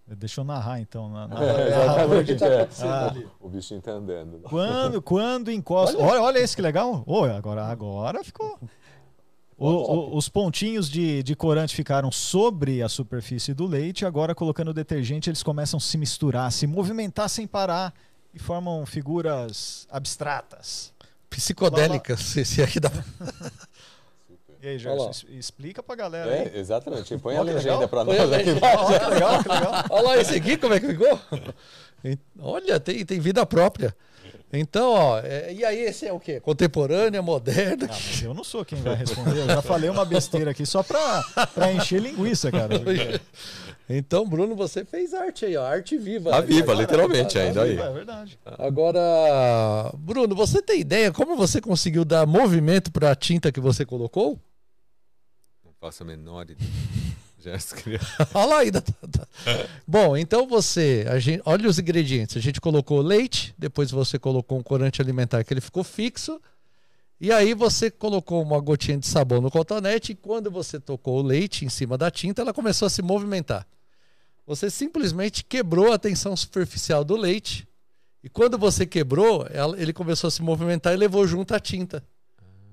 S1: Deixa eu narrar então. Na, na-
S7: É, *laughs* é.
S1: Ah,
S7: O bichinho tá andando.
S1: Quando, quando encosta. Olha, olha esse que legal. Ô, agora, agora ficou. O- o- os pontinhos de, de corante ficaram sobre a superfície do leite. Agora, colocando o detergente, eles começam a se misturar, se movimentar sem parar e formam figuras abstratas.
S6: Psicodélicas, esse aqui dá. *laughs*
S1: E aí, Gerson, es- explica pra galera aí.
S7: É, exatamente. Põe a
S1: Olha que
S7: legenda
S1: legal.
S6: Põe
S7: nós
S6: a
S7: aqui.
S1: Olha que legal, que legal. *laughs*
S6: Olha lá esse aqui, como é que ficou? *laughs* Olha, tem, tem vida própria. Então, ó, é- e aí esse é o quê? Contemporânea, moderna?
S1: Ah, mas eu não sou quem vai responder. Eu já falei uma besteira aqui só pra, pra encher linguiça, cara. *laughs*
S6: Então, Bruno, você fez arte aí, ó, arte viva.
S7: Tá
S6: né?
S7: viva,
S6: Agora-
S7: literalmente, ainda aí.
S1: É verdade.
S6: Agora, Bruno, você tem ideia como você conseguiu dar movimento para a tinta que você colocou?
S7: Faço a menor ideia. *laughs* *laughs*
S6: Olha lá ainda. tá- tá. Bom, então você, a gente, olha os ingredientes. A gente colocou leite, depois você colocou um corante alimentar que ele ficou fixo. E aí você colocou uma gotinha de sabão no cotonete e quando você tocou o leite em cima da tinta, ela começou a se movimentar. Você simplesmente quebrou a tensão superficial do leite e quando você quebrou, ela- ele começou a se movimentar e levou junto a tinta.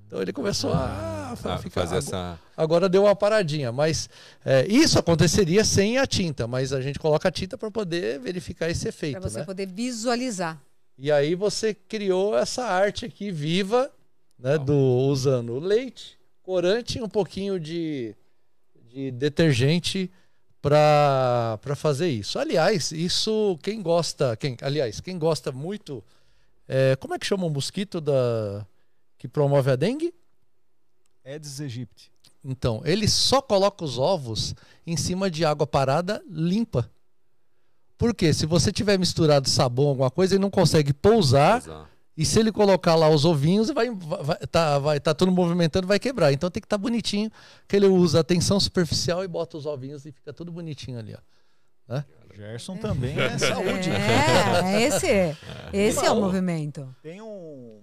S6: Então ele começou a,
S7: Ah,
S6: ficar,
S7: fazer essa.
S6: Agora deu uma paradinha, mas é, isso aconteceria sem a tinta, mas a gente coloca a tinta para poder verificar esse efeito,
S5: Para você
S6: né?
S5: poder visualizar.
S6: E aí você criou essa arte aqui viva, né, do usando leite, corante e um pouquinho de, de detergente para fazer isso. Aliás, isso quem gosta, quem, aliás, quem gosta muito, é, como é que chama o mosquito da que promove a dengue?
S1: Aedes aegypti.
S6: Então, ele só coloca os ovos em cima de água parada limpa. Porque se você tiver misturado sabão, alguma coisa, ele não consegue pousar.
S7: usar.
S6: E se ele colocar lá os ovinhos, vai, vai, tá, vai tá tudo movimentando, vai quebrar. Então tem que estar bonitinho, que ele usa a tensão superficial e bota os ovinhos e fica tudo bonitinho ali, ó.
S1: Gerson também é *laughs* saúde.
S5: É, esse, esse é o movimento.
S1: Tem um-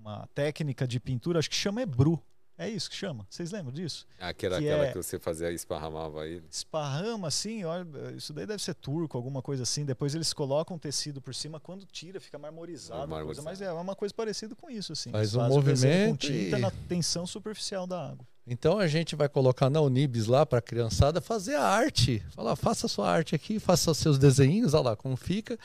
S1: uma técnica de pintura, acho que chama Ebru. É isso que chama. Vocês lembram disso?
S7: Aquela,
S1: Que
S7: aquela
S1: é-
S7: que você fazia, esparramava ele.
S1: Esparrama assim, olha, isso daí deve ser turco, alguma coisa assim. Depois eles colocam um tecido por cima, quando tira, fica marmorizado. a Coisa,
S7: Marmorizado.
S1: mas é uma coisa parecida com isso, assim.
S6: Faz um
S1: fazem o desenho com
S6: movimento
S1: tinta
S6: e-
S1: na tensão superficial da água.
S6: Então a gente vai colocar na Unibis lá para a criançada fazer a arte. Falar, faça a sua arte aqui, faça os seus desenhos, olha lá como fica.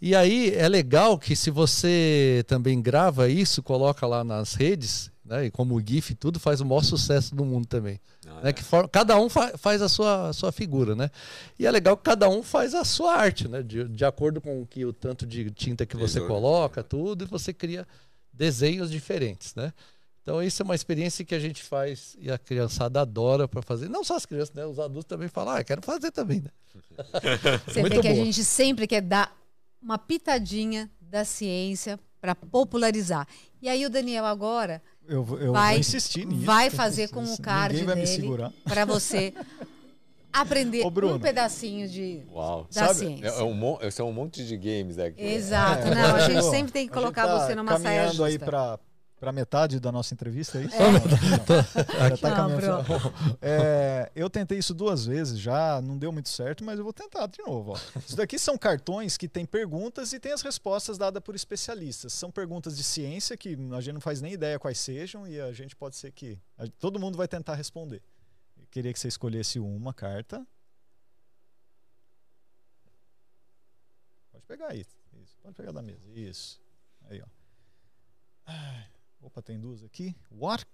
S6: E aí é legal que se você também grava isso, coloca lá nas redes, né? E como o GIF e tudo, faz o maior sucesso do mundo também.
S7: Ah,
S6: né, que for- cada um fa- faz a sua, a sua figura, né? E é legal que cada um faz a sua arte, né? De, de acordo com o que o tanto de tinta que você coloca, tudo, e você cria desenhos diferentes, né? Então isso é uma experiência que a gente faz e a criançada adora para fazer. Não só as crianças, né? Os adultos também falam, ah, quero fazer também, né?
S5: Você
S6: Muito
S5: vê que a
S6: boa.
S5: gente sempre quer dar uma pitadinha da ciência para popularizar. E aí o Daniel agora
S1: Eu, vou- eu
S5: Vai-
S1: vou insistir nisso.
S5: vai fazer com o *laughs*
S1: Ninguém
S5: card
S1: vai me
S5: dele.
S1: segurar.
S5: para você *laughs* aprender
S1: Ô, Bruno.
S5: um pedacinho de
S7: Uau.
S5: da
S7: Sabe,
S5: ciência.
S7: é, é um, é um monte de games aqui.
S5: Exato.
S1: É.
S5: Não, a gente *laughs* sempre tem que colocar
S1: tá
S5: você numa saia justa.
S1: aí para para metade da nossa entrevista, é isso?
S5: É.
S1: Não, não. Já tá
S5: Não,
S1: caminhando.
S5: Bruno.
S1: É, eu tentei isso duas vezes já, não deu muito certo, mas eu vou tentar de novo. ó. Isso daqui são cartões que tem perguntas e tem as respostas dadas por especialistas. São perguntas de ciência que a gente não faz nem ideia quais sejam e a gente pode ser que a- todo mundo vai tentar responder. Eu queria que você escolhesse uma carta. Pode pegar aí. Isso, pode pegar da mesa. Isso. Aí, ó. Ai, Opa, tem duas aqui. What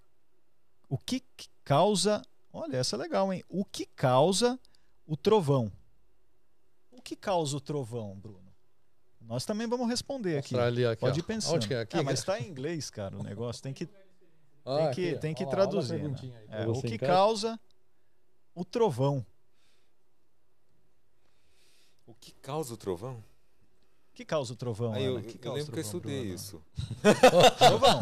S1: o que causa. Olha, essa é legal, hein? O que causa o trovão? O que causa o trovão, Bruno? Nós também vamos responder aqui.
S6: Ali, aqui,
S1: Pode
S6: ó.
S1: ir pensando.
S6: É? Aqui,
S1: Ah, mas está em inglês, cara, o negócio. Tem que, *laughs*
S6: Ah,
S1: tem que,
S6: aqui,
S1: tem que traduzir. né? É, o que causa o trovão?
S7: O que causa o trovão?
S1: O que causa o trovão?
S7: Aí eu,
S1: Ana? que
S7: eu lembro que eu estudei
S1: Bruno?
S7: isso. *laughs*
S1: Trovão.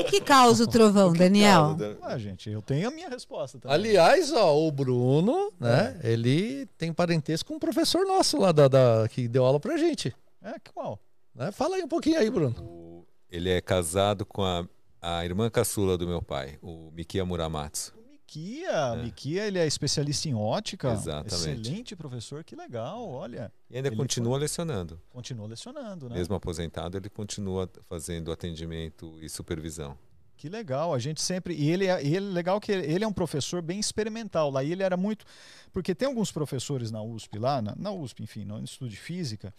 S5: O que causa o trovão, Daniel?
S7: Causa
S1: Ah, gente, eu tenho a minha resposta também.
S6: Aliás, ó, o Bruno, né?
S1: É.
S6: Ele tem parentesco com um professor nosso lá da, da- que deu aula pra gente.
S1: É, qual?
S6: né? Fala aí um pouquinho aí, Bruno.
S7: O- ele é casado com a, a irmã caçula do meu pai, o Mikia Muramatsu.
S1: O Mikia. Mikia, ele é especialista em ótica.
S7: Exatamente.
S1: Excelente professor, que legal, olha.
S7: E ainda
S1: Ele
S7: continua lecionando.
S1: Continua lecionando, né?
S7: Mesmo aposentado, ele continua fazendo atendimento e supervisão.
S1: Que legal, a gente sempre. E ele é, ele, legal que ele, ele é um professor bem experimental. Lá e ele era muito. Porque tem alguns professores na USP, lá, na, na USP, enfim, no Instituto de Física,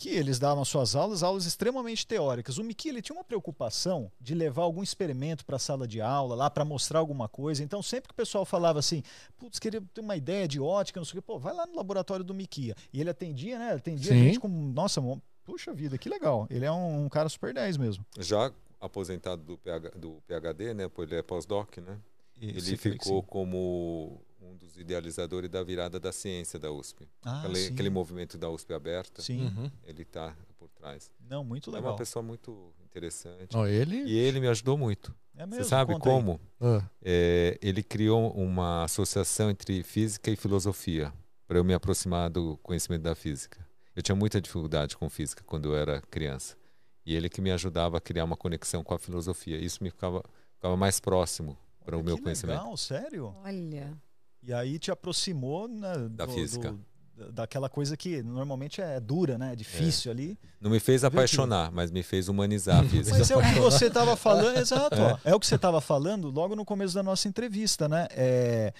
S1: que eles davam suas aulas, aulas extremamente teóricas. O Miki ele tinha uma preocupação de levar algum experimento para a sala de aula, lá para mostrar alguma coisa. Então, sempre que o pessoal falava assim, putz, queria ter uma ideia de ótica, não sei o quê, pô, vai lá no laboratório do Mikia. E ele atendia, né? Atendia a
S6: Sim.
S1: gente com. Nossa, puxa vida, que legal. Ele é um, um cara super 10 mesmo.
S7: Já aposentado do, PH, do PhD, né? Ele é pós-doc, né?
S1: Isso,
S7: ele ficou como um dos idealizadores da virada da ciência da USP.
S1: Ah,
S7: aquele, aquele movimento da USP aberta,
S1: Sim.
S6: Uhum.
S7: ele está por trás.
S1: Não, muito
S7: É
S1: legal.
S7: uma pessoa muito interessante.
S6: Ó, ele.
S7: E ele me ajudou muito.
S1: É mesmo?
S7: Você sabe
S1: Conta
S7: como?
S6: Ah,
S7: É, ele criou uma associação entre física e filosofia para eu me aproximar do conhecimento da física. Eu tinha muita dificuldade com física quando eu era criança. E ele que me ajudava a criar uma conexão com a filosofia. Isso me ficava, ficava mais próximo para o meu
S1: que
S7: conhecimento.
S1: Legal, sério?
S5: Olha.
S1: E aí te aproximou né,
S7: Da
S1: do-
S7: física.
S1: do- da- daquela coisa que normalmente é dura, né? É difícil ali.
S7: Não me fez apaixonar, mas me fez humanizar *laughs* a física.
S1: Mas é o que você estava *laughs* falando, exato. ó. É. o que você estava falando logo no começo da nossa entrevista, né? É,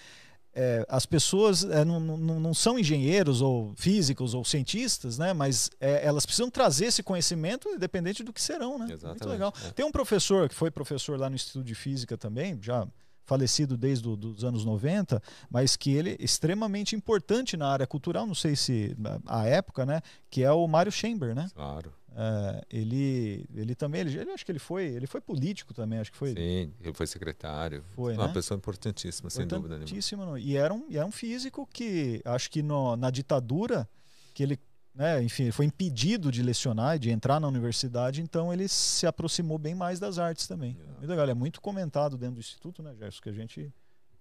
S1: é, as pessoas é, não, não, não são engenheiros ou físicos ou cientistas, né? Mas é, elas precisam trazer esse conhecimento independente do que serão, né? Muito
S7: Exatamente,
S1: legal.
S7: é.
S1: Tem um professor que foi professor lá no Instituto de Física também, já falecido desde os anos 90, mas que ele é extremamente importante na área cultural, não sei se a época, né? Que é o Mário Chamber, né?
S7: Claro.
S1: É, ele, ele também, ele, ele acho que ele foi, ele foi político também, acho que foi.
S7: Sim, ele foi secretário.
S1: Foi,
S7: uma
S1: né?
S7: pessoa importantíssima, sem dúvida nenhuma.
S1: Importantíssimo, não. E era um, e era um físico que acho que no- na ditadura que ele, né, enfim, ele foi impedido de lecionar e de entrar na universidade, então ele se aproximou bem mais das artes também.
S7: Yeah.
S1: Muito legal, é muito comentado dentro do instituto, né, Gerson, que a gente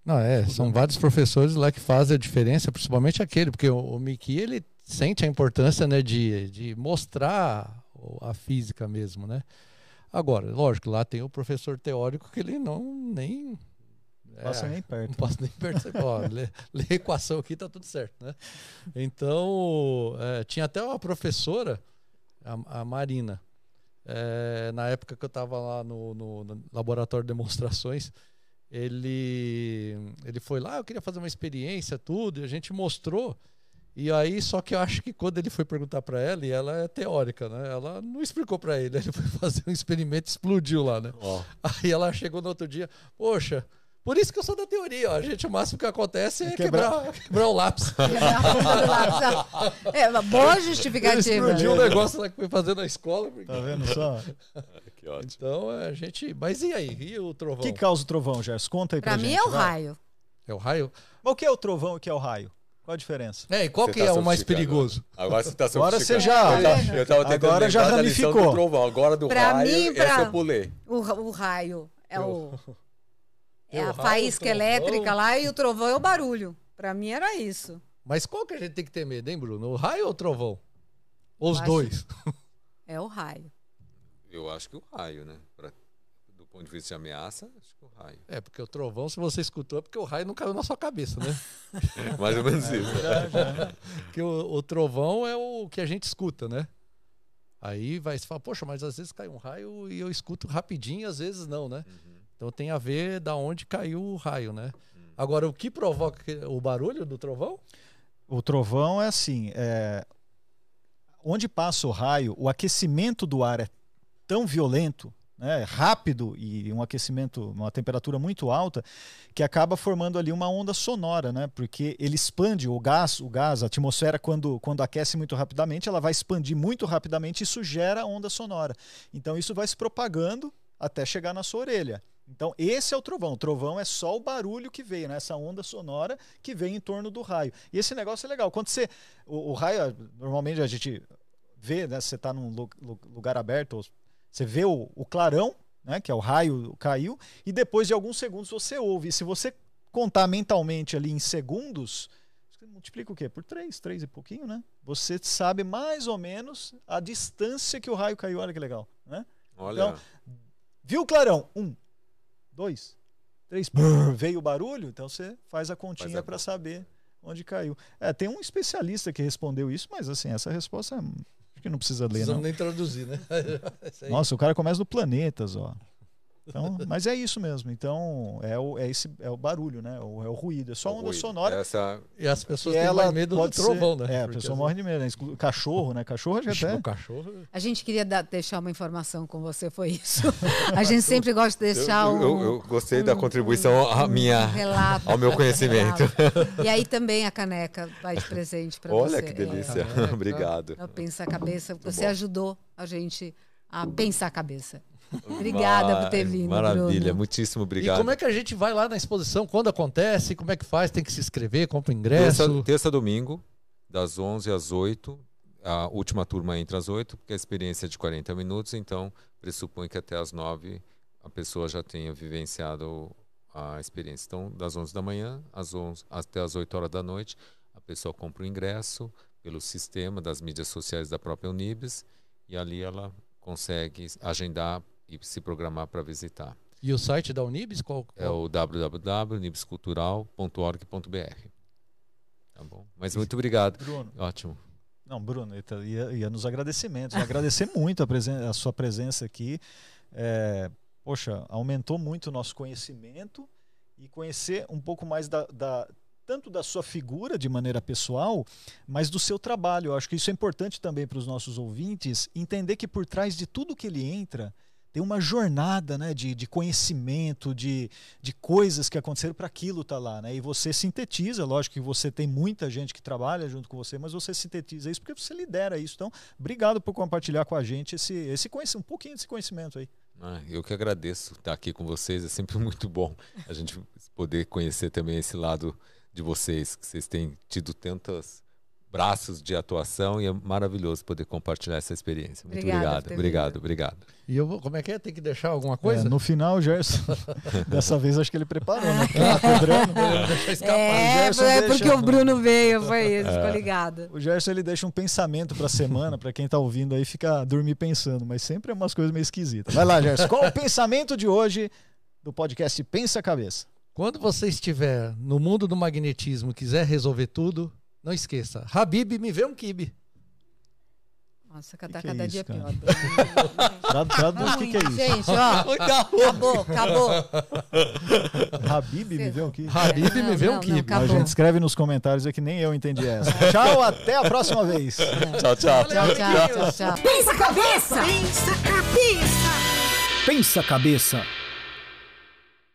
S6: Não, é, são vários professores lá que fazem a diferença, principalmente aquele, porque o, o Miki, ele sente a importância, né, de, de mostrar a física mesmo, né? Agora, lógico, lá tem o professor teórico que ele não nem é,
S1: passa nem
S6: não
S1: perto.
S6: posso nem perceber. Ó, lê, *laughs* lê a equação aqui, tá tudo certo, né? Então, é, tinha até uma professora, a, a Marina, é, na época que eu estava lá no, no- no laboratório de demonstrações, ele, ele foi lá, eu queria fazer uma experiência, tudo, e a gente mostrou. E aí, só que eu acho que quando ele foi perguntar para ela, e ela é teórica, né? Ela não explicou para ele, *laughs* ele foi fazer um experimento e explodiu lá, né?
S7: Ó,
S6: Aí ela chegou no outro dia, poxa, por isso que eu sou da teoria, ó. A gente, o máximo que acontece é
S1: Quebrar.
S6: quebrar, *laughs* quebrar o lápis. *laughs*
S5: É uma boa justificativa.
S6: explodiu o negócio lá que foi fazer na escola. porque-
S1: Tá vendo só? *laughs*
S7: que ótimo.
S6: Então, a gente. Mas e aí? E o
S1: O
S6: trovão?
S1: que causa o trovão, Gerson? Conta aí pra,
S5: Pra mim
S1: gente.
S5: é o
S1: vai.
S5: raio.
S6: É o raio?
S1: Mas o que é o trovão e o que é o raio? Qual a diferença?
S6: É, e qual
S7: Você
S6: que
S7: tá
S6: é o mais
S7: sofisticado.
S6: perigoso?
S7: Agora você está
S1: Agora você já-
S7: Eu, eu tava tentando
S1: agora já ramificou.
S7: do trovão. Agora do
S5: Pra
S7: raio,
S5: mim, pra-
S7: essa eu pulei.
S5: O, o raio é o. É a faísca elétrica lá e o trovão é o barulho. Pra mim era isso.
S6: Mas qual que a gente tem que ter medo, hein, Bruno? O raio ou o trovão? Ou os dois? *laughs*
S5: É o raio.
S7: Eu acho que o raio, né? Pra- do ponto de vista de ameaça, acho que o raio.
S6: É, porque o trovão, se você escutou, é porque o raio não caiu na sua cabeça, né? *laughs*
S7: Mais ou menos *laughs* isso.
S6: Porque o, o trovão é o que a gente escuta, né? Aí vai se falar, poxa, mas às vezes cai um raio e eu escuto rapidinho, às vezes não, né?
S7: Uhum.
S6: Então tem a ver da onde caiu o raio, né? Agora, o que provoca o barulho do trovão?
S1: O trovão é assim, é, onde passa o raio, o aquecimento do ar é tão violento, né, rápido e um aquecimento, uma temperatura muito alta, que acaba formando ali uma onda sonora, né? Porque ele expande o gás, o gás, a atmosfera quando, quando aquece muito rapidamente, ela vai expandir muito rapidamente e isso gera onda sonora. Então isso vai se propagando até chegar na sua orelha. Então esse é o trovão. O trovão é só o barulho que veio, né? Essa onda sonora que vem em torno do raio. E esse negócio é legal. Quando você o, o raio, normalmente a gente vê, né? Você está num lu- lu- lugar aberto, você vê o, o clarão, né? Que é o raio caiu, e depois de alguns segundos você ouve. E se você contar mentalmente ali em segundos, multiplica o quê? Por três, três e pouquinho, né? Você sabe mais ou menos a distância que o raio caiu. Olha que legal, né?
S7: Olha,
S1: Então, Viu o clarão? Um, dois, três. brrr, *laughs* veio o barulho, então você faz a continha para saber onde caiu. É, tem um especialista que respondeu isso, mas assim, essa resposta é- acho que não precisa ler,
S6: Precisamos
S1: não.
S6: nem traduzir, né? *laughs*
S1: Nossa, o cara começa no planetas, ó. Então, mas é isso mesmo. Então, é o, é esse, é o barulho, né? O, é o ruído. É só
S7: o
S1: onda
S7: ruído.
S1: sonora.
S7: Essa,
S6: E as pessoas
S1: E
S6: têm
S1: ela
S6: mais medo do
S1: ser-
S6: trovão, né?
S1: É, a pessoa morre de medo. né? Cachorro, né? Cachorro
S6: vezes-
S1: até.
S6: O cachorro.
S5: A gente queria dar- deixar uma informação com você, foi isso. *laughs* A gente sempre gosta de deixar
S7: eu,
S5: um,
S7: eu, eu gostei da contribuição à
S5: um
S7: minha,
S5: relato.
S7: ao meu conhecimento.
S5: Relato. *laughs* E aí também a caneca vai de presente para você.
S7: Olha que delícia.
S6: É. *laughs*
S7: Obrigado.
S5: Pensar a cabeça,
S7: Muito
S5: você
S7: bom.
S5: ajudou a gente a pensar a cabeça. Obrigada por ter vindo,
S7: Maravilha,
S5: Bruno.
S7: muitíssimo
S6: E
S7: obrigado.
S6: como é que a gente vai lá na exposição? Quando acontece? Como é que faz? Tem que se inscrever? Compra o ingresso?
S7: Terça, terça domingo, das 11 às 8. A última turma entra às 8, porque a experiência é de 40 minutos, então pressupõe que até às 9 a pessoa já tenha vivenciado a experiência. Então, das 11 da manhã às 11, até às 8 horas da noite, a pessoa compra o ingresso pelo sistema das mídias sociais da própria Unibis e ali ela consegue agendar e se programar para visitar.
S6: E o site da Unibis qual?
S7: É o www.nibscultural.org.br. Tá bom? Mas muito obrigado.
S1: Bruno.
S7: Ótimo.
S1: Não, Bruno, ia, ia, ia nos agradecimentos. Agradecer *laughs* muito a, presen a, sua presença aqui. É, poxa, aumentou muito o nosso conhecimento e conhecer um pouco mais da, da, tanto da sua figura de maneira pessoal, mas do seu trabalho. Eu acho que isso é importante também para os nossos ouvintes entender que por trás de tudo que ele entra tem uma jornada né, de, de conhecimento, de, de coisas que aconteceram para aquilo estar tá lá. Né? E você sintetiza, lógico que você tem muita gente que trabalha junto com você, mas você sintetiza isso porque você lidera isso. Então, obrigado por compartilhar com a gente esse, esse conhecimento, um pouquinho desse conhecimento aí.
S7: Ah, eu que agradeço estar aqui com vocês, é sempre *laughs* muito bom a gente poder conhecer também esse lado de vocês, que vocês têm tido tantas braços de atuação e é maravilhoso poder compartilhar essa experiência. Muito obrigado, obrigado, obrigado.
S6: E eu vou, como é que é? Tem que deixar alguma coisa? É,
S1: no final, o Gerson, *laughs* dessa vez acho que ele preparou, né? Tá *laughs*
S5: deixa escapar. É, o é porque deixa... o Bruno veio, foi isso, é. ficou ligado.
S1: O Gerson ele deixa um pensamento para a semana, para quem está ouvindo aí fica dormir pensando, mas sempre é umas coisas meio esquisitas. Vai lá, Gerson, qual o pensamento de hoje do podcast Pensa a Cabeça?
S6: Quando você estiver no mundo do magnetismo, quiser resolver tudo, não esqueça. Habib, me vê um kibe.
S5: Nossa, cada, que cada é dia isso, pior. *laughs*
S1: Traduz o que, que é isso?
S5: Gente, ó. *laughs* acabou, acabou.
S1: Habib me vê um kibe.
S6: Habib me vê um kibe.
S1: A gente escreve nos comentários é que nem eu entendi essa. *laughs* tchau, até a próxima vez.
S7: Tchau, tchau.
S5: Tchau, tchau, tchau, tchau.
S2: Pensa cabeça!
S3: Pensa cabeça!
S1: Pensa cabeça!